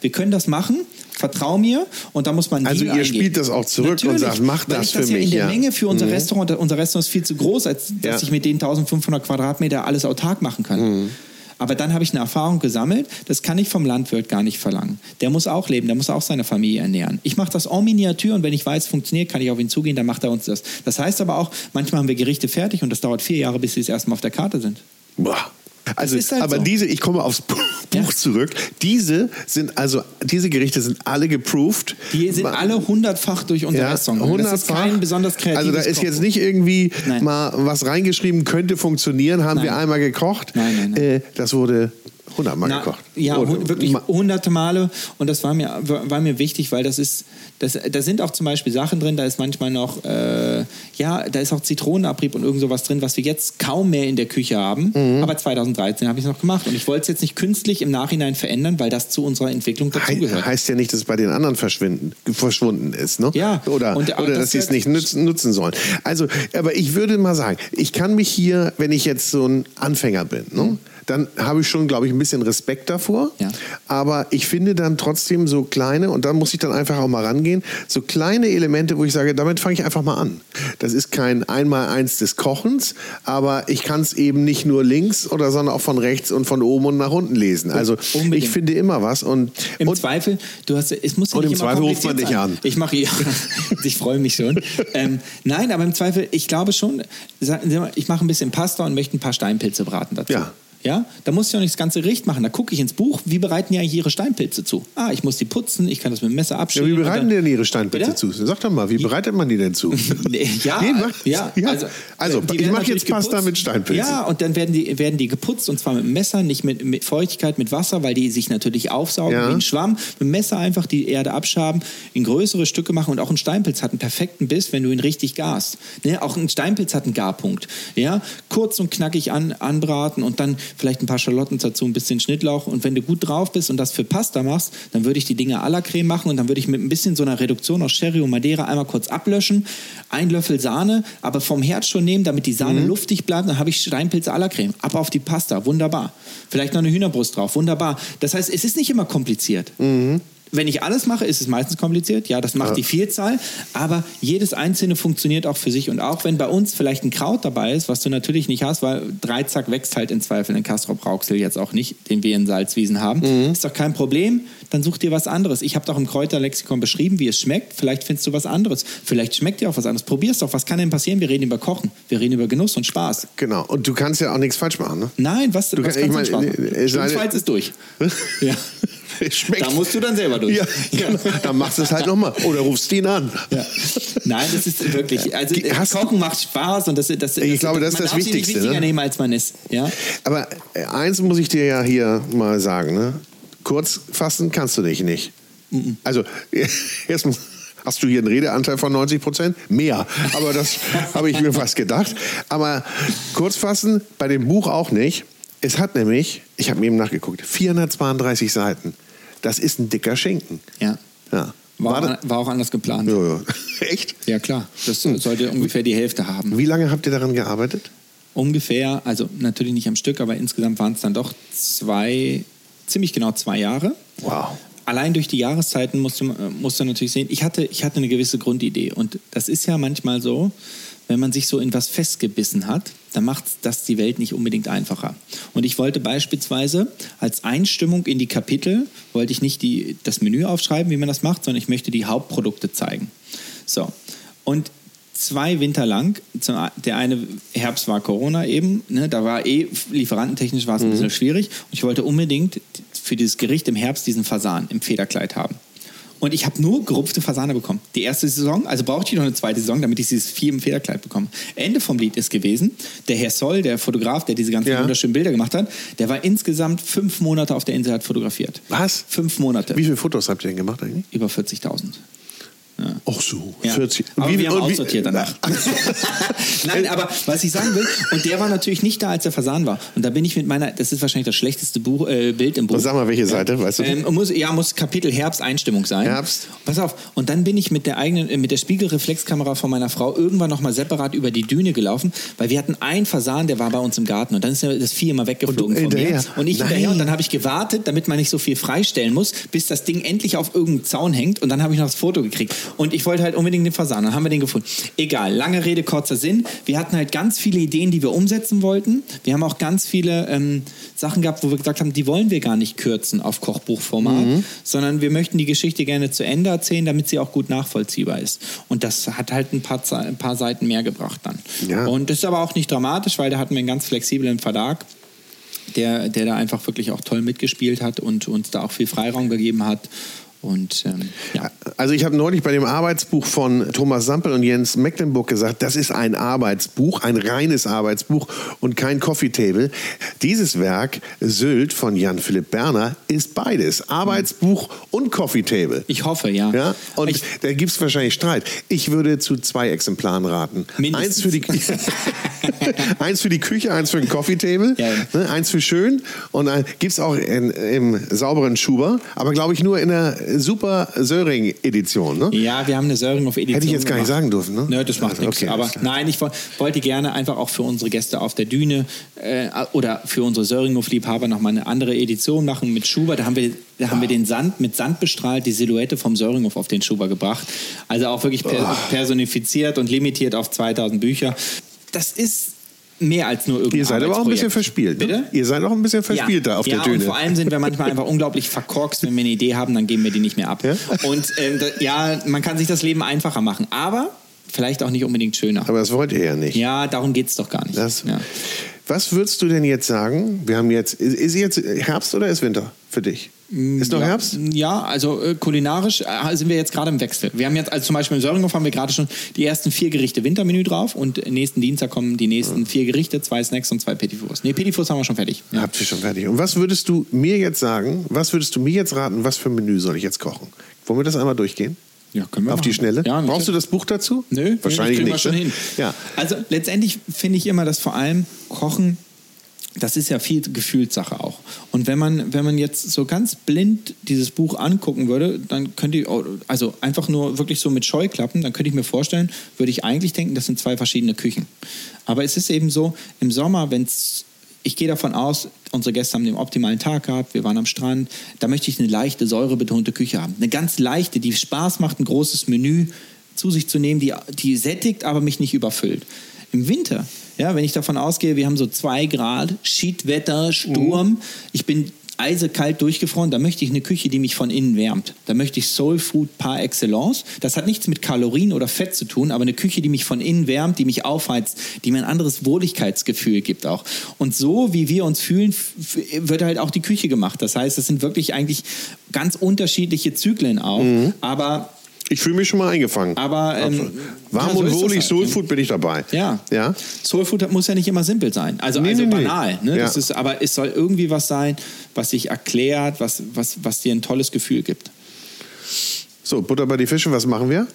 Wir können das machen, vertrau mir und da muss man Also ihr eingehen. spielt das auch zurück Natürlich, und sagt, mach das, für ja mich. in der ja. Menge für unser mhm. Restaurant, unser Restaurant ist viel zu groß, als dass ja. ich mit den 1500 Quadratmeter alles autark machen kann. Mhm. Aber dann habe ich eine Erfahrung gesammelt, das kann ich vom Landwirt gar nicht verlangen. Der muss auch leben, der muss auch seine Familie ernähren. Ich mache das en Miniatur und wenn ich weiß, es funktioniert, kann ich auf ihn zugehen, dann macht er uns das. Das heißt aber auch, manchmal haben wir Gerichte fertig und das dauert vier Jahre, bis sie das erste Mal auf der Karte sind. Boah. Also, halt aber so. diese, ich komme aufs Buch ja. (laughs) zurück. Diese sind also, diese Gerichte sind alle geproved. Die sind alle hundertfach durch unser ja. Hundertfach. Das ist kein besonders kreatives Also da ist jetzt nicht irgendwie nein. mal was reingeschrieben, könnte funktionieren, haben nein. wir einmal gekocht. Nein, nein, nein. Äh, das wurde hundertmal gekocht. Ja, Oder, wirklich hunderte Male. Und das war mir, war mir wichtig, weil das ist, das, da sind auch zum Beispiel Sachen drin, da ist manchmal noch, äh, ja, da ist auch Zitronenabrieb und irgend sowas drin, was wir jetzt kaum mehr in der Küche haben. Mhm. Aber 2013 habe ich es noch gemacht. Und ich wollte es jetzt nicht künstlich im Nachhinein verändern, weil das zu unserer Entwicklung dazugehört. He heißt ja nicht, dass es bei den anderen verschwinden, verschwunden ist, ne? Ja. Oder, und, oder das dass sie es nicht nutzen, nutzen sollen. Also, aber ich würde mal sagen, ich kann mich hier, wenn ich jetzt so ein Anfänger bin, ne? Mhm dann habe ich schon, glaube ich, ein bisschen Respekt davor. Ja. Aber ich finde dann trotzdem so kleine, und da muss ich dann einfach auch mal rangehen, so kleine Elemente, wo ich sage, damit fange ich einfach mal an. Das ist kein Einmaleins des Kochens, aber ich kann es eben nicht nur links oder sondern auch von rechts und von oben und nach unten lesen. Also Unbedingt. ich finde immer was. Und, Im und, Zweifel, du hast, es muss ja und nicht im Zweifel ruft man dich sein. an. Ich mache ja, (laughs) ich freue mich schon. ähm, nein, aber im Zweifel, ich glaube schon, ich mache ein bisschen Pasta und möchte ein paar Steinpilze braten dazu. Ja. Ja, da muss ich auch nicht das ganze Gericht machen. Da gucke ich ins Buch, wie bereiten die eigentlich ihre Steinpilze zu? Ah, ich muss die putzen, ich kann das mit dem Messer Ja, abschneiden. wie bereiten die denn ihre Steinpilze Bitte? zu? Sag doch mal, wie bereitet man die denn zu? Ja, (laughs) Nee, ja, (laughs) ja. also, Also, ich werden mach natürlich jetzt Pasta geputzt. mit Steinpilzen. Ja, und dann werden die, werden die geputzt und zwar mit dem Messer, nicht mit, mit Feuchtigkeit, mit Wasser, weil die sich natürlich aufsaugen Ja. wie ein Schwamm. Mit dem Messer einfach die Erde abschaben, in größere Stücke machen und auch ein Steinpilz hat einen perfekten Biss, wenn du ihn richtig garst. Ne? Auch ein Steinpilz hat einen Garpunkt. Ja? Kurz und knackig an, anbraten und dann vielleicht ein paar Schalotten dazu, ein bisschen Schnittlauch und wenn du gut drauf bist und das für Pasta machst, dann würde ich die Dinge à la Creme machen und dann würde ich mit ein bisschen so einer Reduktion aus Sherry und Madeira einmal kurz ablöschen, ein Löffel Sahne, aber vom Herd schon nehmen, damit die Sahne Mhm. luftig bleibt, dann habe ich Steinpilze à la Creme. Ab auf die Pasta, wunderbar. Vielleicht noch eine Hühnerbrust drauf, wunderbar. Das heißt, es ist nicht immer kompliziert. Wenn ich alles mache, ist es meistens kompliziert. Ja, das macht Ja. die Vielzahl. Aber jedes einzelne funktioniert auch für sich. Und auch wenn bei uns vielleicht ein Kraut dabei ist, was du natürlich nicht hast, weil Dreizack wächst halt in Zweifel in Castrop Rauxel jetzt auch nicht, den wir in Salzwiesen haben, Mhm. ist doch kein Problem. Dann such dir was anderes. Ich habe doch im Kräuterlexikon beschrieben, wie es schmeckt. Vielleicht findest du was anderes. Vielleicht schmeckt dir auch was anderes. Probier's doch. Was kann denn passieren? Wir reden über Kochen. Wir reden über Genuss und Spaß. Genau. Und du kannst ja auch nichts falsch machen, ne? Nein, was, Du was kann- ich kannst du meine, denn Spaß äh, machen? es sei- Schlimmstenfalls ist durch. (laughs) ja. (laughs) Schmeckt. Da musst du dann selber durch. Ja, genau. Dann machst du es halt nochmal. Oder rufst ihn an. Ja. Nein, das ist wirklich. Also hast Kochen macht Spaß und das, das, das Ich glaube, das ist das Wichtigste, wichtiger ne? nehmen, als man ist. Ja. Aber äh, eins muss ich dir ja hier mal sagen, ne? Kurz fassen kannst du dich nicht. Also, (laughs) erstmal hast du hier einen Redeanteil von 90 Prozent? Mehr. Aber das (laughs) habe ich mir fast gedacht. Aber kurz fassen, bei dem Buch auch nicht. Es hat nämlich, ich habe mir eben nachgeguckt, 432 Seiten. Das ist ein dicker Schinken. ja. Ja. War, War auch, war auch anders geplant. Ja, ja. (laughs) Echt? Ja, klar. Das sollte ungefähr die Hälfte haben. Wie lange habt ihr daran gearbeitet? Ungefähr, also natürlich nicht am Stück, aber insgesamt waren es dann doch zwei, ziemlich genau zwei Jahre. Wow. Allein durch die Jahreszeiten musst du, äh, musst du natürlich sehen, ich hatte, ich hatte eine gewisse Grundidee. Und das ist ja manchmal so, wenn man sich so in was festgebissen hat, dann macht das die Welt nicht unbedingt einfacher. Und ich wollte beispielsweise als Einstimmung in die Kapitel, wollte ich nicht die, das Menü aufschreiben, wie man das macht, sondern ich möchte die Hauptprodukte zeigen. So. Und zwei Winter lang, der eine Herbst war Corona eben, ne, da war eh lieferantentechnisch war es ein bisschen schwierig und ich wollte unbedingt für dieses Gericht im Herbst diesen Fasan im Federkleid haben. Und ich habe nur gerupfte Fasane bekommen. Die erste Saison, also brauchte ich noch eine zweite Saison, damit ich dieses Vieh im Federkleid bekomme. Ende vom Lied ist gewesen, der Herr Soll, der Fotograf, der diese ganzen Ja. wunderschönen Bilder gemacht hat, der war insgesamt fünf Monate auf der Insel, hat fotografiert. Was? Fünf Monate. Wie viele Fotos habt ihr denn gemacht eigentlich? Über 40.000. Ach so, Ja. 40. Aber Wie- wir haben und wie- aussortiert danach. (laughs) Nein, aber was ich sagen will, und der war natürlich nicht da, als der Fasan war. Und da bin ich mit meiner, das ist wahrscheinlich das schlechteste Buch, äh, Bild im Buch. Sag mal, welche Seite, weißt du? Ähm, muss, ja, muss Kapitel Herbst Einstimmung sein. Herbst. Pass auf. Und dann bin ich mit der eigenen, äh, mit der Spiegelreflexkamera von meiner Frau irgendwann nochmal separat über die Düne gelaufen, weil wir hatten einen Fasan, der war bei uns im Garten und dann ist ja das Vieh immer weggeflogen Und du von mir. Und ich Nein. hinterher und dann habe ich gewartet, damit man nicht so viel freistellen muss, bis das Ding endlich auf irgendeinem Zaun hängt und dann habe ich noch das Foto gekriegt. Und ich wollte halt unbedingt den Fasan, dann haben wir den gefunden. Egal, lange Rede, kurzer Sinn. Wir hatten halt ganz viele Ideen, die wir umsetzen wollten. Wir haben auch ganz viele ähm, Sachen gehabt, wo wir gesagt haben, die wollen wir gar nicht kürzen auf Kochbuchformat, Mhm. sondern wir möchten die Geschichte gerne zu Ende erzählen, damit sie auch gut nachvollziehbar ist. Und das hat halt ein paar, ein paar Seiten mehr gebracht dann. Ja. Und das ist aber auch nicht dramatisch, weil da hatten wir einen ganz flexiblen Verlag der, der da einfach wirklich auch toll mitgespielt hat und uns da auch viel Freiraum gegeben hat. Und ähm, ja. Also ich habe neulich bei dem Arbeitsbuch von Thomas Sampel und Jens Mecklenburg gesagt, das ist ein Arbeitsbuch, ein reines Arbeitsbuch und kein Coffee Table. Dieses Werk, Sylt von Jan-Philipp Berner, ist beides. Arbeitsbuch und Coffee Table. Ich hoffe, ja. Ja, und ich, da gibt es wahrscheinlich Streit. Ich würde zu zwei Exemplaren raten. Mindestens. Eins für, die, (laughs) eins für die Küche, eins für den Coffee Table, Ja. ne, eins für schön und gibt es auch in, im sauberen Schuber, aber glaube ich nur in der super Söring-Edition. Ne? ja, wir haben eine Söring auf Edition Hätte ich jetzt gar nicht gemacht. sagen dürfen, ne? Nö, das macht Also, nichts. okay, Aber nein, ich wo- wollte gerne einfach auch für unsere Gäste auf der Düne äh, oder für unsere Söringhof-Liebhaber nochmal eine andere Edition machen mit Schuber. Da haben wir, da haben wir den Sand mit Sand bestrahlt, die Silhouette vom Söringhof auf den Schuber gebracht. Also auch wirklich per personifiziert und limitiert auf 2000 Bücher. Das ist mehr als nur irgendwie. Ihr seid aber auch ein bisschen verspielt. Ne? Bitte? Ihr seid auch ein bisschen verspielt da auf ja, der Düne. Und vor allem sind wir manchmal einfach unglaublich verkorkst. Wenn wir eine Idee haben, dann geben wir die nicht mehr ab. Ja? Und ähm, da, ja, man kann sich das Leben einfacher machen, aber vielleicht auch nicht unbedingt schöner. aber das wollt ihr ja nicht. Ja, darum geht es doch gar nicht. Das, ja. Was würdest du denn jetzt sagen? Wir haben jetzt, ist, ist jetzt Herbst oder ist Winter für dich? Ist noch ja, Herbst? Ja, also äh, kulinarisch äh, sind wir jetzt gerade im Wechsel. Wir haben jetzt, also zum Beispiel im Söringhof haben wir gerade schon die ersten vier Gerichte Wintermenü drauf und nächsten Dienstag kommen die nächsten vier Gerichte, zwei Snacks und zwei Petit Fours. Nee, Petit Fours haben wir schon fertig. Ja. Habt ihr schon fertig. Und was würdest du mir jetzt sagen, was würdest du mir jetzt raten, was für ein Menü soll ich jetzt kochen? Wollen wir das einmal durchgehen? Ja, können wir Auf die machen. Schnelle? Ja, Brauchst du das Buch dazu? Nö, wahrscheinlich kriegen nicht. wir schon ne? hin. Ja. Also letztendlich finde ich immer, dass vor allem Kochen, das ist ja viel Gefühlssache auch. Und wenn man, wenn man jetzt so ganz blind dieses Buch angucken würde, dann könnte ich, also einfach nur wirklich so mit Scheuklappen, dann könnte ich mir vorstellen, würde ich eigentlich denken, das sind zwei verschiedene Küchen. Aber es ist eben so, im Sommer, wenn es ich gehe davon aus, unsere Gäste haben den optimalen Tag gehabt, wir waren am Strand. Da möchte ich eine leichte, säurebetonte Küche haben. Eine ganz leichte, die Spaß macht, ein großes Menü zu sich zu nehmen, die, die sättigt, aber mich nicht überfüllt. Im Winter, ja, wenn ich davon ausgehe, wir haben so zwei Grad, Schiedwetter, Sturm, ich bin eisekalt durchgefroren, da möchte ich eine Küche, die mich von innen wärmt. Da möchte ich Soul Food par excellence. Das hat nichts mit Kalorien oder Fett zu tun, aber eine Küche, die mich von innen wärmt, die mich aufheizt, die mir ein anderes Wohligkeitsgefühl gibt auch. Und so, wie wir uns fühlen, wird halt auch die Küche gemacht. Das heißt, das sind wirklich eigentlich ganz unterschiedliche Zyklen auch. Aber Ich fühle mich schon mal eingefangen. Aber, ähm. Warm ja, so und wohlig, halt, Soul ne? Food bin ich dabei. Ja. Ja? Soul Food muss ja nicht immer simpel sein. Also, Nee, also nee, nee. banal. Ne? Ja. Das ist, aber es soll irgendwie was sein, was sich erklärt, was, was, was dir ein tolles Gefühl gibt. So, Butter bei die Fische, was machen wir?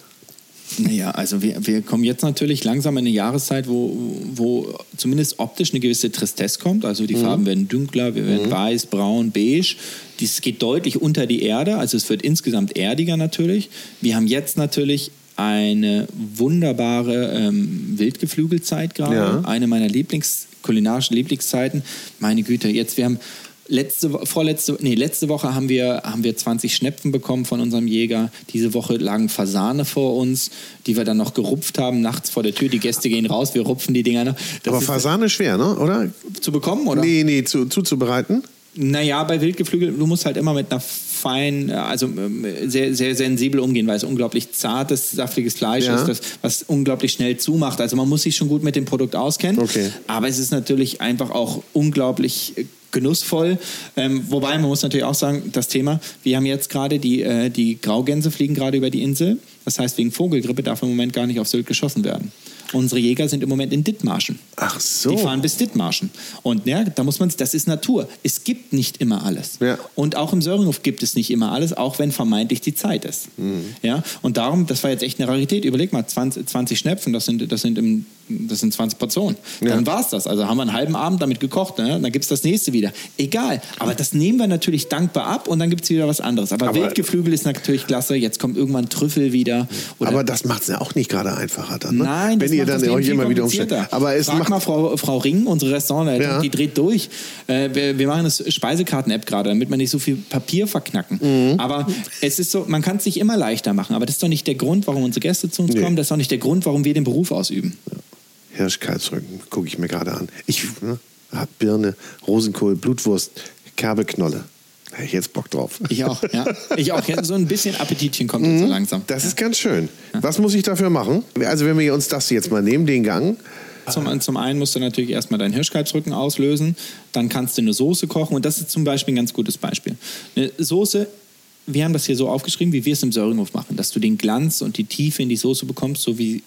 Naja, also wir, wir kommen jetzt natürlich langsam in eine Jahreszeit, wo, wo zumindest optisch eine gewisse Tristesse kommt. Also Mhm. die Farben werden dunkler, wir werden weiß, braun, beige. Dies geht deutlich unter die Erde, also es wird insgesamt erdiger natürlich. Wir haben jetzt natürlich eine wunderbare ähm, Wildgeflügelzeit gerade, Ja. eine meiner Lieblings, kulinarischen Lieblingszeiten. Meine Güte, jetzt wir haben letzte, vorletzte, nee, letzte Woche haben wir, haben wir 20 Schnepfen bekommen von unserem Jäger. Diese Woche lagen Fasane vor uns, die wir dann noch gerupft haben, nachts vor der Tür. Die Gäste gehen raus, wir rupfen die Dinger noch. Das Aber Fasane ist schwer, ne? oder? zu bekommen, oder? Nee, nee, zu, zuzubereiten. Naja, bei Wildgeflügel, du musst halt immer mit einer fein, also ähm, sehr, sehr sensibel umgehen, weil es unglaublich zartes, saftiges Fleisch Ja. ist, das, was unglaublich schnell zumacht. Also man muss sich schon gut mit dem Produkt auskennen. Okay. Aber es ist natürlich einfach auch unglaublich äh, genussvoll. Ähm, wobei man muss natürlich auch sagen, das Thema, wir haben jetzt gerade die, äh, die Graugänse fliegen gerade über die Insel. Das heißt, wegen Vogelgrippe darf im Moment gar nicht auf Sylt geschossen werden. Unsere Jäger sind im Moment in Dithmarschen. Ach so. Die fahren bis Dithmarschen. Und ja, da muss man, das ist Natur. Es gibt nicht immer alles. Ja. Und auch im Söringhof gibt es nicht immer alles, auch wenn vermeintlich die Zeit ist. Mhm. Ja, und darum, das war jetzt echt eine Rarität. Überleg mal, 20, 20 Schnepfen, das sind, das sind, im, das sind 20 Portionen. Ja. Dann war es das. Also haben wir einen halben Abend damit gekocht. Ne? Dann gibt es das nächste wieder. Egal. Aber das nehmen wir natürlich dankbar ab und dann gibt es wieder was anderes. Aber, Aber- Wildgeflügel ist natürlich klasse. Jetzt kommt irgendwann Trüffel wieder. Aber das macht es ja auch nicht gerade einfacher dann. Ne? Nein, das Wenn ihr dann viel immer wieder umstellt. Aber es Frag macht. mal Frau, Frau Ring, unsere Restaurantleitung, Ja. die dreht durch. Äh, wir, wir machen das Speisekarten-App gerade, damit man nicht so viel Papier verknacken. Mhm. Aber es ist so, man kann es sich immer leichter machen. Aber das ist doch nicht der Grund, warum unsere Gäste zu uns Nee. kommen. Das ist doch nicht der Grund, warum wir den Beruf ausüben. Hirschkalbsrücken, gucke ich mir gerade an. Ich ne, hab Birne, Rosenkohl, Blutwurst, Kerbeknolle. Hätte ich jetzt Bock drauf. Ich auch, ja. Ich auch. So ein bisschen Appetitchen kommt jetzt so langsam. Das ist ganz schön. Was muss ich dafür machen? Also wenn wir uns das jetzt mal nehmen, den Gang. Zum, zum einen musst du natürlich erstmal deinen Hirschkalbsrücken auslösen, dann kannst du eine Soße kochen und das ist zum Beispiel ein ganz gutes Beispiel. Eine Soße, wir haben das hier so aufgeschrieben, wie wir es im Söringhof machen, dass du den Glanz und die Tiefe in die Soße bekommst, so wie,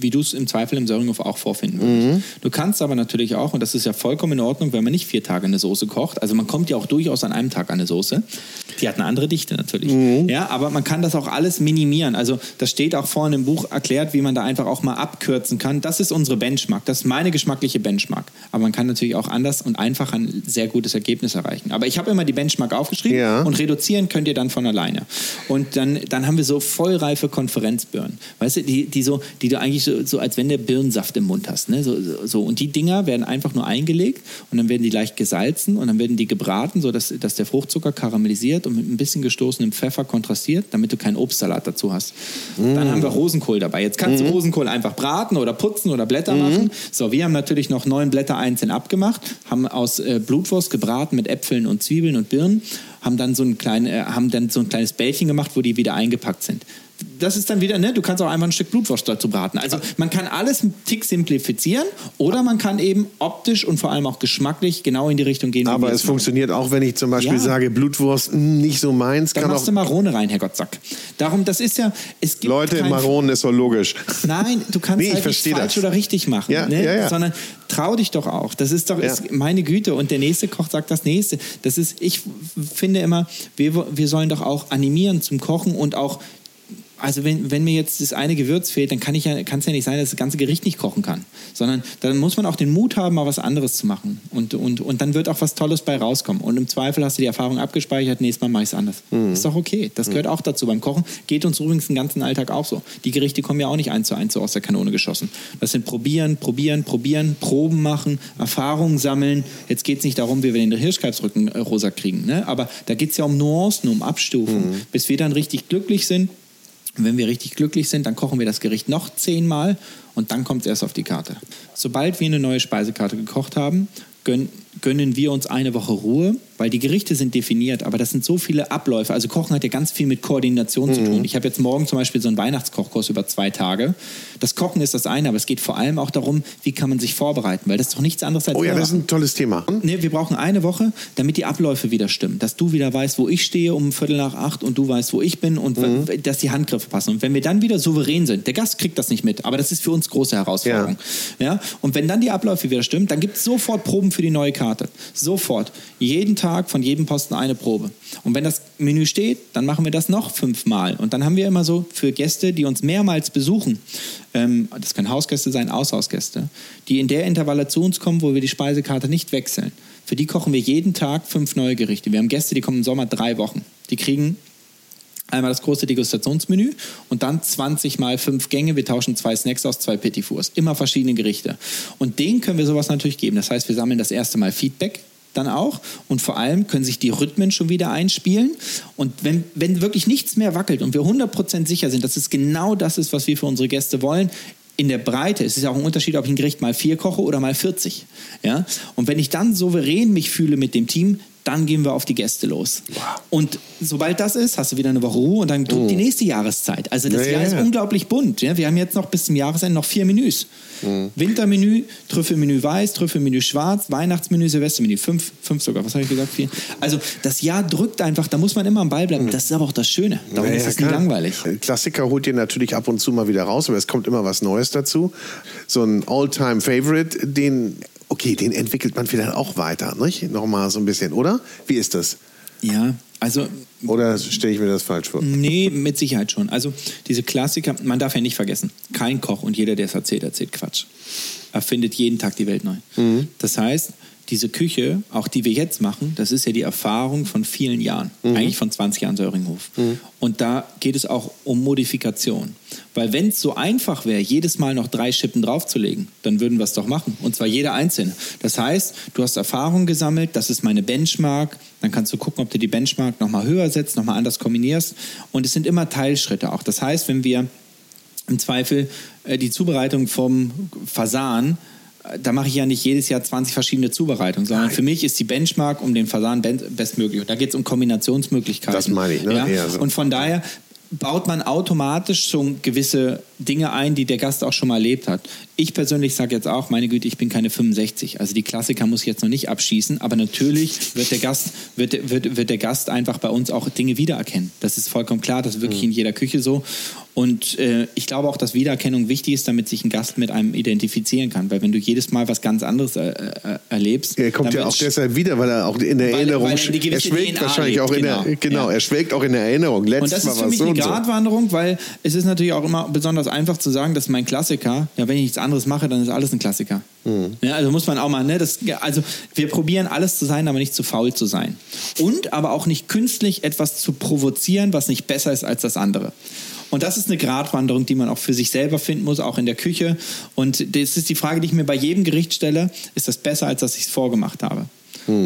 wie du es im Zweifel im Söringhof auch vorfinden würdest. Du kannst aber natürlich auch, und das ist ja vollkommen in Ordnung, wenn man nicht vier Tage eine Soße kocht, also man kommt ja auch durchaus an einem Tag an eine Soße, die hat eine andere Dichte natürlich. Ja, aber man kann das auch alles minimieren. Also das steht auch vorne im Buch erklärt, wie man da einfach auch mal abkürzen kann. Das ist unsere Benchmark, das ist meine geschmackliche Benchmark. Aber man kann natürlich auch anders und einfach ein sehr gutes Ergebnis erreichen. Aber ich habe immer die Benchmark aufgeschrieben Ja. und reduzieren könnt ihr dann von alleine. Und dann, dann haben wir so vollreife Konferenzbirnen. Weißt du, die, die, so, die du eigentlich so, so als wenn du Birnensaft im Mund hast. Ne? So, so- so. Und die Dinger werden einfach nur eingelegt und dann werden die leicht gesalzen und dann werden die gebraten, sodass dass der Fruchtzucker karamellisiert und mit ein bisschen gestoßenem Pfeffer kontrastiert, damit du keinen Obstsalat dazu hast. Dann haben wir Rosenkohl dabei. Jetzt kannst du Rosenkohl einfach braten oder putzen oder Blätter machen. So, wir haben natürlich noch neun Blätter einzeln abgemacht, haben aus äh, Blutwurst gebraten mit Äpfeln und Zwiebeln und Birnen haben dann so ein, klein, äh, haben dann so ein kleines Bällchen gemacht, wo die wieder eingepackt sind. Das ist dann wieder, ne, du kannst auch einfach ein Stück Blutwurst dazu braten. Also man kann alles einen Tick simplifizieren oder man kann eben optisch und vor allem auch geschmacklich genau in die Richtung gehen. Aber es machen. funktioniert auch, wenn ich zum Beispiel Ja. sage, Blutwurst mh, nicht so meins. Dann Kann machst auch du Marone rein, Herr Gottsack. Darum, das ist ja, es gibt Leute, Maronen ist doch logisch. Nein, du kannst (laughs) Nee, ich halt nicht falsch das. oder richtig machen, Ja, ne? ja, ja. sondern trau dich doch auch. Das ist doch ist meine Güte und der nächste Koch sagt das nächste. Das ist, ich finde immer, wir, wir sollen doch auch animieren zum Kochen und auch also wenn, wenn mir jetzt das eine Gewürz fehlt, dann kann ich ja, kann es ja nicht sein, dass das ganze Gericht nicht kochen kann. Sondern dann muss man auch den Mut haben, mal was anderes zu machen. Und, und, und dann wird auch was Tolles bei rauskommen. Und im Zweifel hast du die Erfahrung abgespeichert, nächstes Mal mache ich es anders. Ist doch okay. Das gehört auch dazu. Beim Kochen geht uns übrigens den ganzen Alltag auch so. Die Gerichte kommen ja auch nicht eins zu eins so aus der Kanone geschossen. Das sind probieren, probieren, probieren, Proben machen, Erfahrungen sammeln. Jetzt geht es nicht darum, wie wir den Hirschkalbsrücken äh, rosa kriegen. Ne? Aber da geht es ja um Nuancen, um Abstufung. Bis wir dann richtig glücklich sind, wenn wir richtig glücklich sind, dann kochen wir das Gericht noch zehnmal und dann kommt es erst auf die Karte. Sobald wir eine neue Speisekarte gekocht haben, gönn, gönnen wir uns eine Woche Ruhe, weil die Gerichte sind definiert, aber das sind so viele Abläufe. Also Kochen hat ja ganz viel mit Koordination zu tun. Ich habe jetzt morgen zum Beispiel so einen Weihnachtskochkurs über zwei Tage. Das Kochen ist das eine, aber es geht vor allem auch darum, wie kann man sich vorbereiten, weil das ist doch nichts anderes als Oh ja, das ist ein tolles Thema. Nee, wir brauchen eine Woche, damit die Abläufe wieder stimmen. Dass du wieder weißt, wo ich stehe um Viertel nach acht und du weißt, wo ich bin und w- dass die Handgriffe passen. Und wenn wir dann wieder souverän sind, der Gast kriegt das nicht mit, aber das ist für uns große Herausforderung. Ja. Und wenn dann die Abläufe wieder stimmen, dann gibt es sofort Proben für die neue Karte. Sofort. Jeden Tag von jedem Posten eine Probe. Und wenn das Menü steht, dann machen wir das noch fünfmal. Und dann haben wir immer so für Gäste, die uns mehrmals besuchen, ähm, das können Hausgäste sein, Aushausgäste, die in der Intervalle zu uns kommen, wo wir die Speisekarte nicht wechseln. Für die kochen wir jeden Tag fünf neue Gerichte. Wir haben Gäste, die kommen im Sommer drei Wochen. Die kriegen einmal das große Degustationsmenü und dann 20 mal fünf Gänge. Wir tauschen zwei Snacks aus, zwei Petit Fours. Immer verschiedene Gerichte. Und denen können wir sowas natürlich geben. Das heißt, wir sammeln das erste Mal Feedback dann auch und vor allem können sich die Rhythmen schon wieder einspielen und wenn, wenn wirklich nichts mehr wackelt und wir 100% sicher sind, dass es genau das ist, was wir für unsere Gäste wollen, in der Breite, es ist ja auch ein Unterschied, ob ich ein Gericht mal vier koche oder mal 40. Ja? Und wenn ich dann souverän mich fühle mit dem Team, dann gehen wir auf die Gäste los. Und sobald das ist, hast du wieder eine Woche Ruhe und dann drückt die nächste Jahreszeit. Also das Ja, Jahr ja, ist unglaublich bunt. Ja? Wir haben jetzt noch bis zum Jahresende noch vier Menüs. Wintermenü, Trüffelmenü weiß, Trüffelmenü schwarz, Weihnachtsmenü, Silvestermenü. Fünf, fünf sogar, was habe ich gesagt? Vier. Also das Jahr drückt einfach, da muss man immer am Ball bleiben. Das ist aber auch das Schöne. Darum Ja, ist es klar. langweilig. Klassiker holt ihr natürlich ab und zu mal wieder raus, aber es kommt immer was Neues dazu. So ein All-Time-Favorite, den, okay, den entwickelt man vielleicht auch weiter, nicht? Nochmal so ein bisschen, oder? Wie ist das? Ja, also Oder stelle ich mir das falsch vor? Nee, mit Sicherheit schon. Also diese Klassiker, man darf ja nicht vergessen, kein Koch und jeder, der es erzählt, erzählt Quatsch. Erfindet jeden Tag die Welt neu. Das heißt, diese Küche, auch die wir jetzt machen, das ist ja die Erfahrung von vielen Jahren, eigentlich von 20 Jahren Söringhof. Und da geht es auch um Modifikation. Weil wenn es so einfach wäre, jedes Mal noch drei Schippen draufzulegen, dann würden wir es doch machen. Und zwar jeder einzelne. Das heißt, du hast Erfahrung gesammelt, das ist meine Benchmark, dann kannst du gucken, ob du die Benchmark nochmal höher setzt, nochmal anders kombinierst. Und es sind immer Teilschritte auch. Das heißt, wenn wir im Zweifel äh, die Zubereitung vom Fasan, da mache ich ja nicht jedes Jahr 20 verschiedene Zubereitungen, sondern für mich ist die Benchmark um den Fasan bestmöglich. Und da geht es um Kombinationsmöglichkeiten. Das meine ich, ne? Ja? So. Und von daher baut man automatisch so gewisse Dinge ein, die der Gast auch schon mal erlebt hat. Ich persönlich sage jetzt auch, meine Güte, ich bin keine 65. Also die Klassiker muss ich jetzt noch nicht abschießen, aber natürlich wird der Gast, wird, wird, wird der Gast einfach bei uns auch Dinge wiedererkennen. Das ist vollkommen klar, das ist wirklich Mhm. in jeder Küche so. Und äh, ich glaube auch, dass Wiedererkennung wichtig ist, damit sich ein Gast mit einem identifizieren kann. Weil wenn du jedes Mal was ganz anderes äh, äh, erlebst, Er kommt ja auch deshalb wieder, weil er auch in der Weil- Erinnerung, weil er er schwelgt DNA wahrscheinlich auch in der, lebt, genau, genau. er schwelgt auch in der Erinnerung. Letztes Und das ist für mich so eine. Gratwanderung, weil es ist natürlich auch immer besonders einfach zu sagen, das ist mein Klassiker. Ja, wenn ich nichts anderes mache, dann ist alles ein Klassiker. Mhm. Ja, also muss man auch mal, ne, das, also wir probieren alles zu sein, aber nicht zu faul zu sein. Und aber auch nicht künstlich etwas zu provozieren, was nicht besser ist als das andere. Und das ist eine Gratwanderung, die man auch für sich selber finden muss, auch in der Küche. Und das ist die Frage, die ich mir bei jedem Gericht stelle, ist das besser, als dass ich es vorgemacht habe?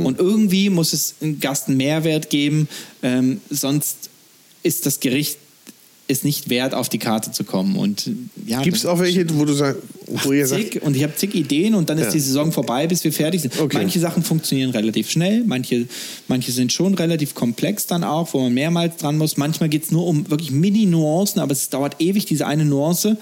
Und irgendwie muss es einem Gast einen Mehrwert geben, ähm, sonst ist das Gericht ist nicht wert, auf die Karte zu kommen. Und ja, Gibt es auch welche, wo du sagst, wo ihr sagt, zig, und ich habe zig Ideen und dann ist Ja. die Saison vorbei, bis wir fertig sind. Okay. Manche Sachen funktionieren relativ schnell, manche, manche sind schon relativ komplex dann auch, wo man mehrmals dran muss. Manchmal geht es nur um wirklich Mini-Nuancen, aber es dauert ewig, diese eine Nuance.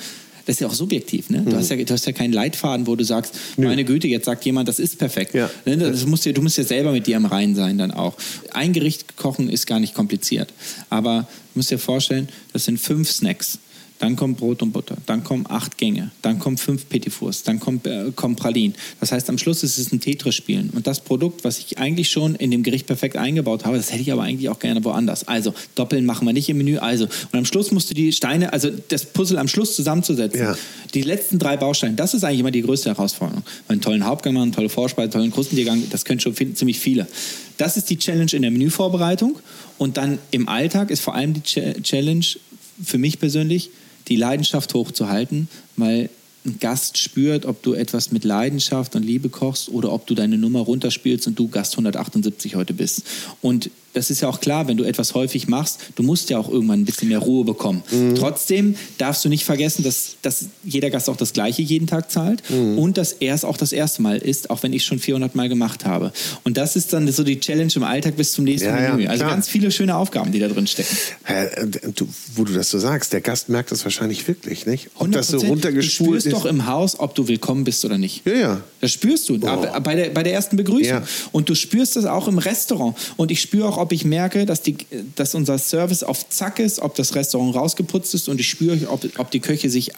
Das ist ja auch subjektiv, ne? Du, Mhm. hast ja, du hast ja keinen Leitfaden, wo du sagst, meine Güte, jetzt sagt jemand, das ist perfekt. Ja. Ne? Das musst du, du musst ja selber mit dir im Reinen sein dann auch. Ein Gericht kochen ist gar nicht kompliziert. Aber du musst dir vorstellen, das sind fünf Snacks. Dann kommt Brot und Butter, dann kommen acht Gänge, dann kommen fünf Petit Fours, dann kommt, äh, kommen Pralinen. Das heißt, am Schluss ist es ein Tetris-Spielen. Und das Produkt, was ich eigentlich schon in dem Gericht perfekt eingebaut habe, das hätte ich aber eigentlich auch gerne woanders. Also, doppeln machen wir nicht im Menü. Also, und am Schluss musst du die Steine, also das Puzzle am Schluss zusammenzusetzen. Ja. Die letzten drei Bausteine, das ist eigentlich immer die größte Herausforderung. Einen tollen Hauptgang machen, tolle Vorspeise, einen tollen Krustentiergang, das können schon viel, ziemlich viele. Das ist die Challenge in der Menüvorbereitung. Und dann im Alltag ist vor allem die Ch- Challenge für mich persönlich, die Leidenschaft hochzuhalten, weil ein Gast spürt, ob du etwas mit Leidenschaft und Liebe kochst oder ob du deine Nummer runterspielst und du Gast 178 heute bist. Und das ist ja auch klar, wenn du etwas häufig machst, du musst ja auch irgendwann ein bisschen mehr Ruhe bekommen. Trotzdem darfst du nicht vergessen, dass, dass jeder Gast auch das Gleiche jeden Tag zahlt und dass er es auch das erste Mal ist, auch wenn ich es schon 400 Mal gemacht habe. Und das ist dann so die Challenge im Alltag bis zum nächsten Ja, ja, Menü. Also klar. ganz viele schöne Aufgaben, die da drin stecken. Hä, du, wo du das so sagst, der Gast merkt das wahrscheinlich wirklich, nicht? Ob das so 100%. runtergespult Du spürst ist. doch im Haus, ob du willkommen bist oder nicht. ja, ja. Das spürst du aber bei, der, bei der ersten Begrüßung. Ja. Und du spürst das auch im Restaurant. Und ich spüre auch, ob ich merke, dass, die, dass unser Service auf Zack ist, ob das Restaurant rausgeputzt ist. Und ich spüre, ob, ob die Köche sich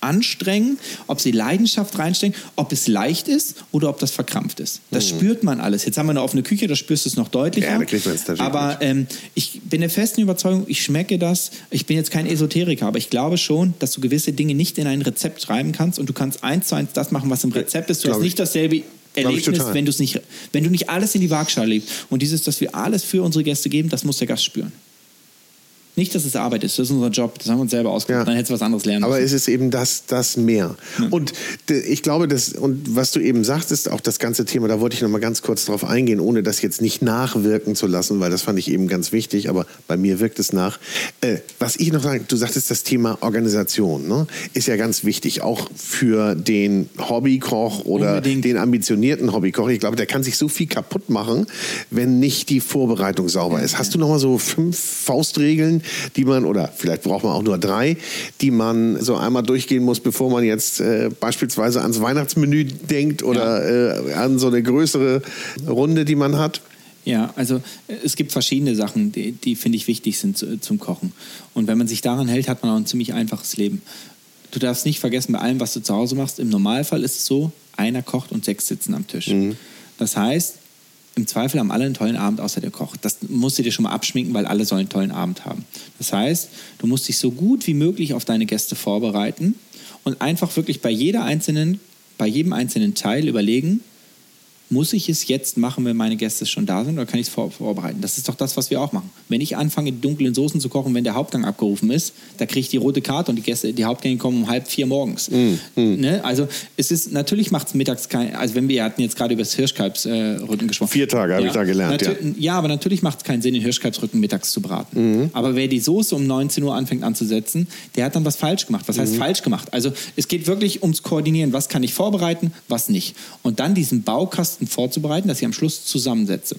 anstrengen, ob sie Leidenschaft reinstecken, ob es leicht ist oder ob das verkrampft ist. Das spürt man alles. Jetzt haben wir eine offene Küche, da spürst du es noch deutlicher. Mhm. Ja, natürlich aber ähm, ich bin der festen Überzeugung, ich schmecke das. Ich bin jetzt kein Esoteriker, aber ich glaube schon, dass du gewisse Dinge nicht in ein Rezept schreiben kannst und du kannst eins zu eins das machen, was im Rezept ist. Du hast ich. nicht dasselbe Erlebnis, wenn, nicht, wenn du nicht alles in die Waagschale legst. Und dieses, dass wir alles für unsere Gäste geben, das muss der Gast spüren. Nicht, dass es Arbeit ist, das ist unser Job, das haben wir uns selber ausgesucht, Ja. dann hättest du was anderes lernen Aber müssen. es ist eben das, das mehr. Und d- ich glaube, das, und was du eben sagtest, auch das ganze Thema, da wollte ich noch mal ganz kurz drauf eingehen, ohne das jetzt nicht nachwirken zu lassen, weil das fand ich eben ganz wichtig, aber bei mir wirkt es nach. Äh, was ich noch sagen, du sagtest das Thema Organisation, ne? ist ja ganz wichtig, auch für den Hobbykoch oder Unbedingt. den ambitionierten Hobbykoch. Ich glaube, der kann sich so viel kaputt machen, wenn nicht die Vorbereitung sauber ist. Hast du noch mal so fünf Faustregeln, die man, oder vielleicht braucht man auch nur drei, die man so einmal durchgehen muss, bevor man jetzt äh, beispielsweise ans Weihnachtsmenü denkt oder äh, an so eine größere Runde, die man hat? Ja, also äh, es gibt verschiedene Sachen, die, die finde ich wichtig sind zu, zum Kochen. Und wenn man sich daran hält, hat man auch ein ziemlich einfaches Leben. Du darfst nicht vergessen, bei allem, was du zu Hause machst, im Normalfall ist es so, einer kocht und sechs sitzen am Tisch. Das heißt, im Zweifel haben alle einen tollen Abend, außer der Koch. Das musst du dir schon mal abschminken, weil alle sollen einen tollen Abend haben. Das heißt, du musst dich so gut wie möglich auf deine Gäste vorbereiten und einfach wirklich bei jeder einzelnen, bei jedem einzelnen Teil überlegen, muss ich es jetzt machen, wenn meine Gäste schon da sind, oder kann ich es vor, vorbereiten? Das ist doch das, was wir auch machen. Wenn ich anfange, die dunklen Soßen zu kochen, wenn der Hauptgang abgerufen ist, da kriege ich die rote Karte und die Gäste, die Hauptgänge kommen um halb vier morgens. Ne? Also es ist natürlich macht es mittags kein, also wenn wir hatten jetzt gerade über das Hirschkalbsrücken äh, gesprochen. Vier Tage habe ich da gelernt, ja. Natür- ja, aber natürlich macht es keinen Sinn, den Hirschkalbsrücken mittags zu braten. Mhm. Aber wer die Soße um 19 Uhr anfängt anzusetzen, der hat dann was falsch gemacht. Was Mhm. heißt falsch gemacht? Also es geht wirklich ums Koordinieren. Was kann ich vorbereiten, was nicht. Und dann diesen Baukasten vorzubereiten, dass ich am Schluss zusammensetze.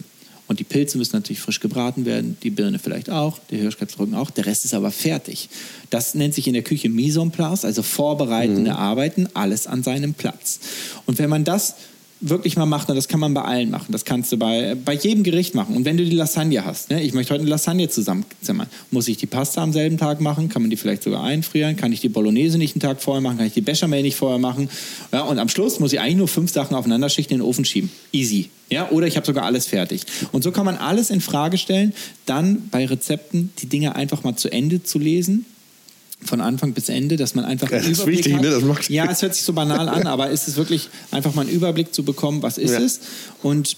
Und die Pilze müssen natürlich frisch gebraten werden, die Birne vielleicht auch, der Hirschkalbsrücken auch. Der Rest ist aber fertig. Das nennt sich in der Küche Mise en place, also vorbereitende Arbeiten, alles an seinem Platz. Und wenn man das wirklich mal macht, und das kann man bei allen machen, das kannst du bei, bei jedem Gericht machen. Und wenn du die Lasagne hast, ne, ich möchte heute eine Lasagne zusammenzimmern, muss ich die Pasta am selben Tag machen? Kann man die vielleicht sogar einfrieren? Kann ich die Bolognese nicht einen Tag vorher machen? Kann ich die Bechamel nicht vorher machen? Ja, und am Schluss muss ich eigentlich nur fünf Sachen aufeinander schichten in den Ofen schieben. Easy. Ja, oder ich habe sogar alles fertig. Und so kann man alles in Frage stellen, dann bei Rezepten die Dinge einfach mal zu Ende zu lesen. Von Anfang bis Ende, dass man einfach Ja, das ist Überblick wichtig, hat. ne? Das macht- ja, es hört sich so banal an, (laughs) aber es ist wirklich einfach mal einen Überblick zu bekommen, was ist Ja. es. Und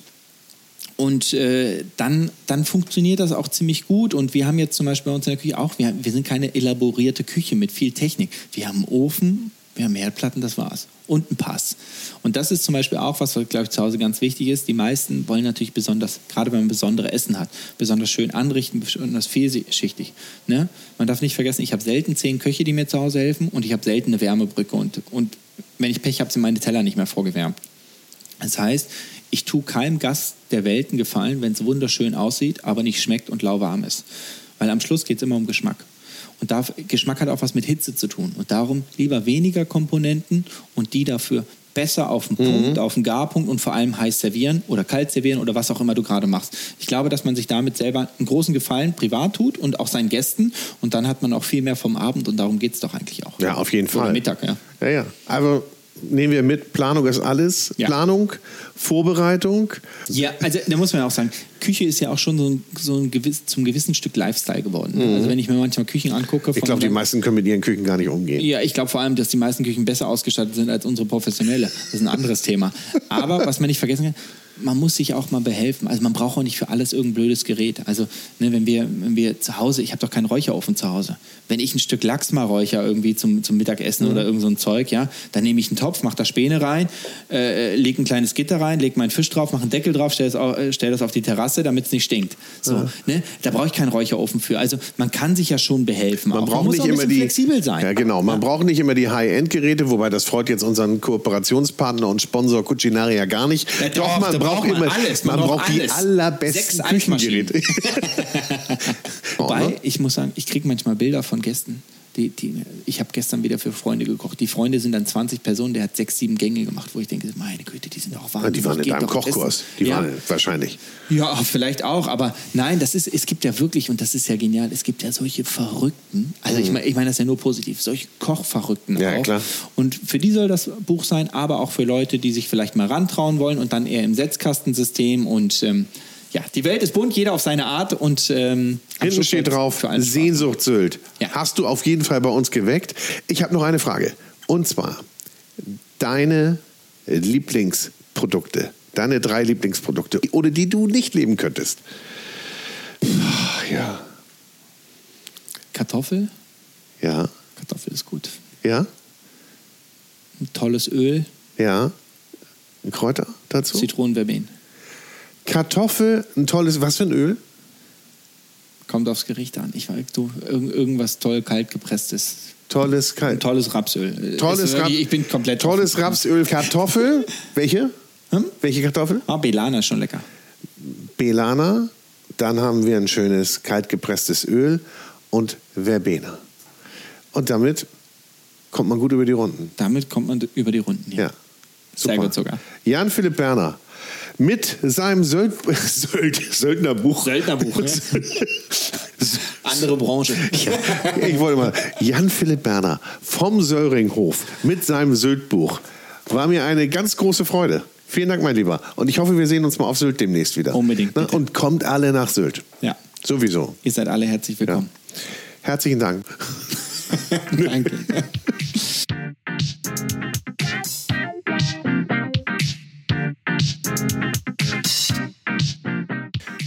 und äh, dann, dann funktioniert das auch ziemlich gut. Und wir haben jetzt zum Beispiel bei uns in der Küche auch, wir, wir sind keine elaborierte Küche mit viel Technik. Wir haben einen Ofen Wir haben Herdplatten, das war's. Und ein Pass. Und das ist zum Beispiel auch was, was, glaube ich, zu Hause ganz wichtig ist. Die meisten wollen natürlich besonders, gerade wenn man besondere Essen hat, besonders schön anrichten, besonders vielschichtig. Ne? Man darf nicht vergessen, ich habe selten zehn Köche, die mir zu Hause helfen und ich habe selten eine Wärmebrücke. Und, und wenn ich Pech habe, sind meine Teller nicht mehr vorgewärmt. Das heißt, ich tue keinem Gast der Welt einen Gefallen, wenn es wunderschön aussieht, aber nicht schmeckt und lauwarm ist. Weil am Schluss geht es immer um Geschmack. Und darf, Geschmack hat auch was mit Hitze zu tun. Und darum lieber weniger Komponenten und die dafür besser auf den Punkt, mhm. auf den Garpunkt und vor allem heiß servieren oder kalt servieren oder was auch immer du gerade machst. Ich glaube, dass man sich damit selber einen großen Gefallen privat tut und auch seinen Gästen und dann hat man auch viel mehr vom Abend und darum geht es doch eigentlich auch. Ja, auf jeden oder Fall. Mittag, ja. Ja, ja. Aber nehmen wir mit, Planung ist alles. Ja. Planung, Vorbereitung. Ja, also da muss man auch sagen, Küche ist ja auch schon so ein, so ein gewiss, zum gewissen Stück Lifestyle geworden. Also wenn ich mir manchmal Küchen angucke. Ich glaube, die meisten können mit ihren Küchen gar nicht umgehen. Ja, ich glaube vor allem, dass die meisten Küchen besser ausgestattet sind als unsere professionelle. Das ist ein anderes Thema. Aber was man nicht vergessen kann, man muss sich auch mal behelfen. Also man braucht auch nicht für alles irgendein blödes Gerät. Also ne, wenn, wir, wenn wir zu Hause, ich habe doch keinen Räucherofen zu Hause. Wenn ich ein Stück Lachs mal räucher irgendwie zum, zum Mittagessen oder irgend so ein Zeug, ja, dann nehme ich einen Topf, mache da Späne rein, äh, lege ein kleines Gitter rein, lege meinen Fisch drauf, mache einen Deckel drauf, stelle das, äh, stell das auf die Terrasse, damit es nicht stinkt. So, ne? Da brauche ich keinen Räucherofen für. Also man kann sich ja schon behelfen. Man auch. braucht muss nicht immer die flexibel sein. Ja, genau. Man braucht nicht immer die High-End-Geräte, wobei das freut jetzt unseren Kooperationspartner und Sponsor Cucinaria gar nicht. Ja, doch, da braucht man alles. Man, Man braucht braucht die allerbesten Sechs Küchengeräte. (laughs) (laughs) Wobei, ich muss sagen, ich kriege manchmal Bilder von Gästen. Die, die, ich habe gestern wieder für Freunde gekocht. Die Freunde sind dann 20 Personen, der hat sechs, sieben Gänge gemacht, wo ich denke, meine Güte, die sind auch wahnsinnig. die waren in deinem Kochkurs. Die ja. waren wahrscheinlich. ja, vielleicht auch, aber nein, das ist, es gibt ja wirklich, und das ist ja genial, es gibt ja solche Verrückten, also ich meine ich mein das ja nur positiv, solche Kochverrückten Mhm. Ja, auch. klar. Und für die soll das Buch sein, aber auch für Leute, die sich vielleicht mal rantrauen wollen und dann eher im Setzkastensystem und ähm, ja, die Welt ist bunt, jeder auf seine Art und ähm, Hinten steht drauf, Sehnsucht Sylt. Ja. Hast du auf jeden Fall bei uns geweckt. Ich habe noch eine Frage. Und zwar, deine Lieblingsprodukte, deine drei Lieblingsprodukte, ohne die du nicht leben könntest. Ach, Ja, Kartoffel, ja, Kartoffel ist gut. ja, Ein tolles Öl, ja. Kräuter dazu? Zitronenverbenen. Kartoffel, ein tolles, was für ein Öl? Kommt aufs Gericht an. Ich weiß, du, irgend, irgendwas toll kalt gepresstes. Tolles, Ein kalt. tolles Rapsöl. Tolles Ist Raps. wirklich- Ich bin komplett Tolles offen. Rapsöl. Kartoffel. (laughs) Welche? Hm? Welche Kartoffel? Ah, Belana ist schon lecker. Belana. Dann haben wir ein schönes kaltgepresstes Öl und Verbena. Und damit kommt man gut über die Runden. Damit kommt man über die Runden. Ja. Sehr gut sogar. Jan Philipp Berner mit seinem Söld (laughs) Söld Söldnerbuch. Söldnerbuch, (laughs) Andere Branche. Ja, ich wollte mal. Jan Philipp Berner vom Söllringhof mit seinem Syltbuch. War mir eine ganz große Freude. Vielen Dank, mein Lieber. Und ich hoffe, wir sehen uns mal auf Sylt demnächst wieder. Unbedingt, Na. Und kommt alle nach Sylt. Ja. Sowieso. Ihr seid alle herzlich Ja. willkommen. Herzlichen Dank. (laughs) Danke.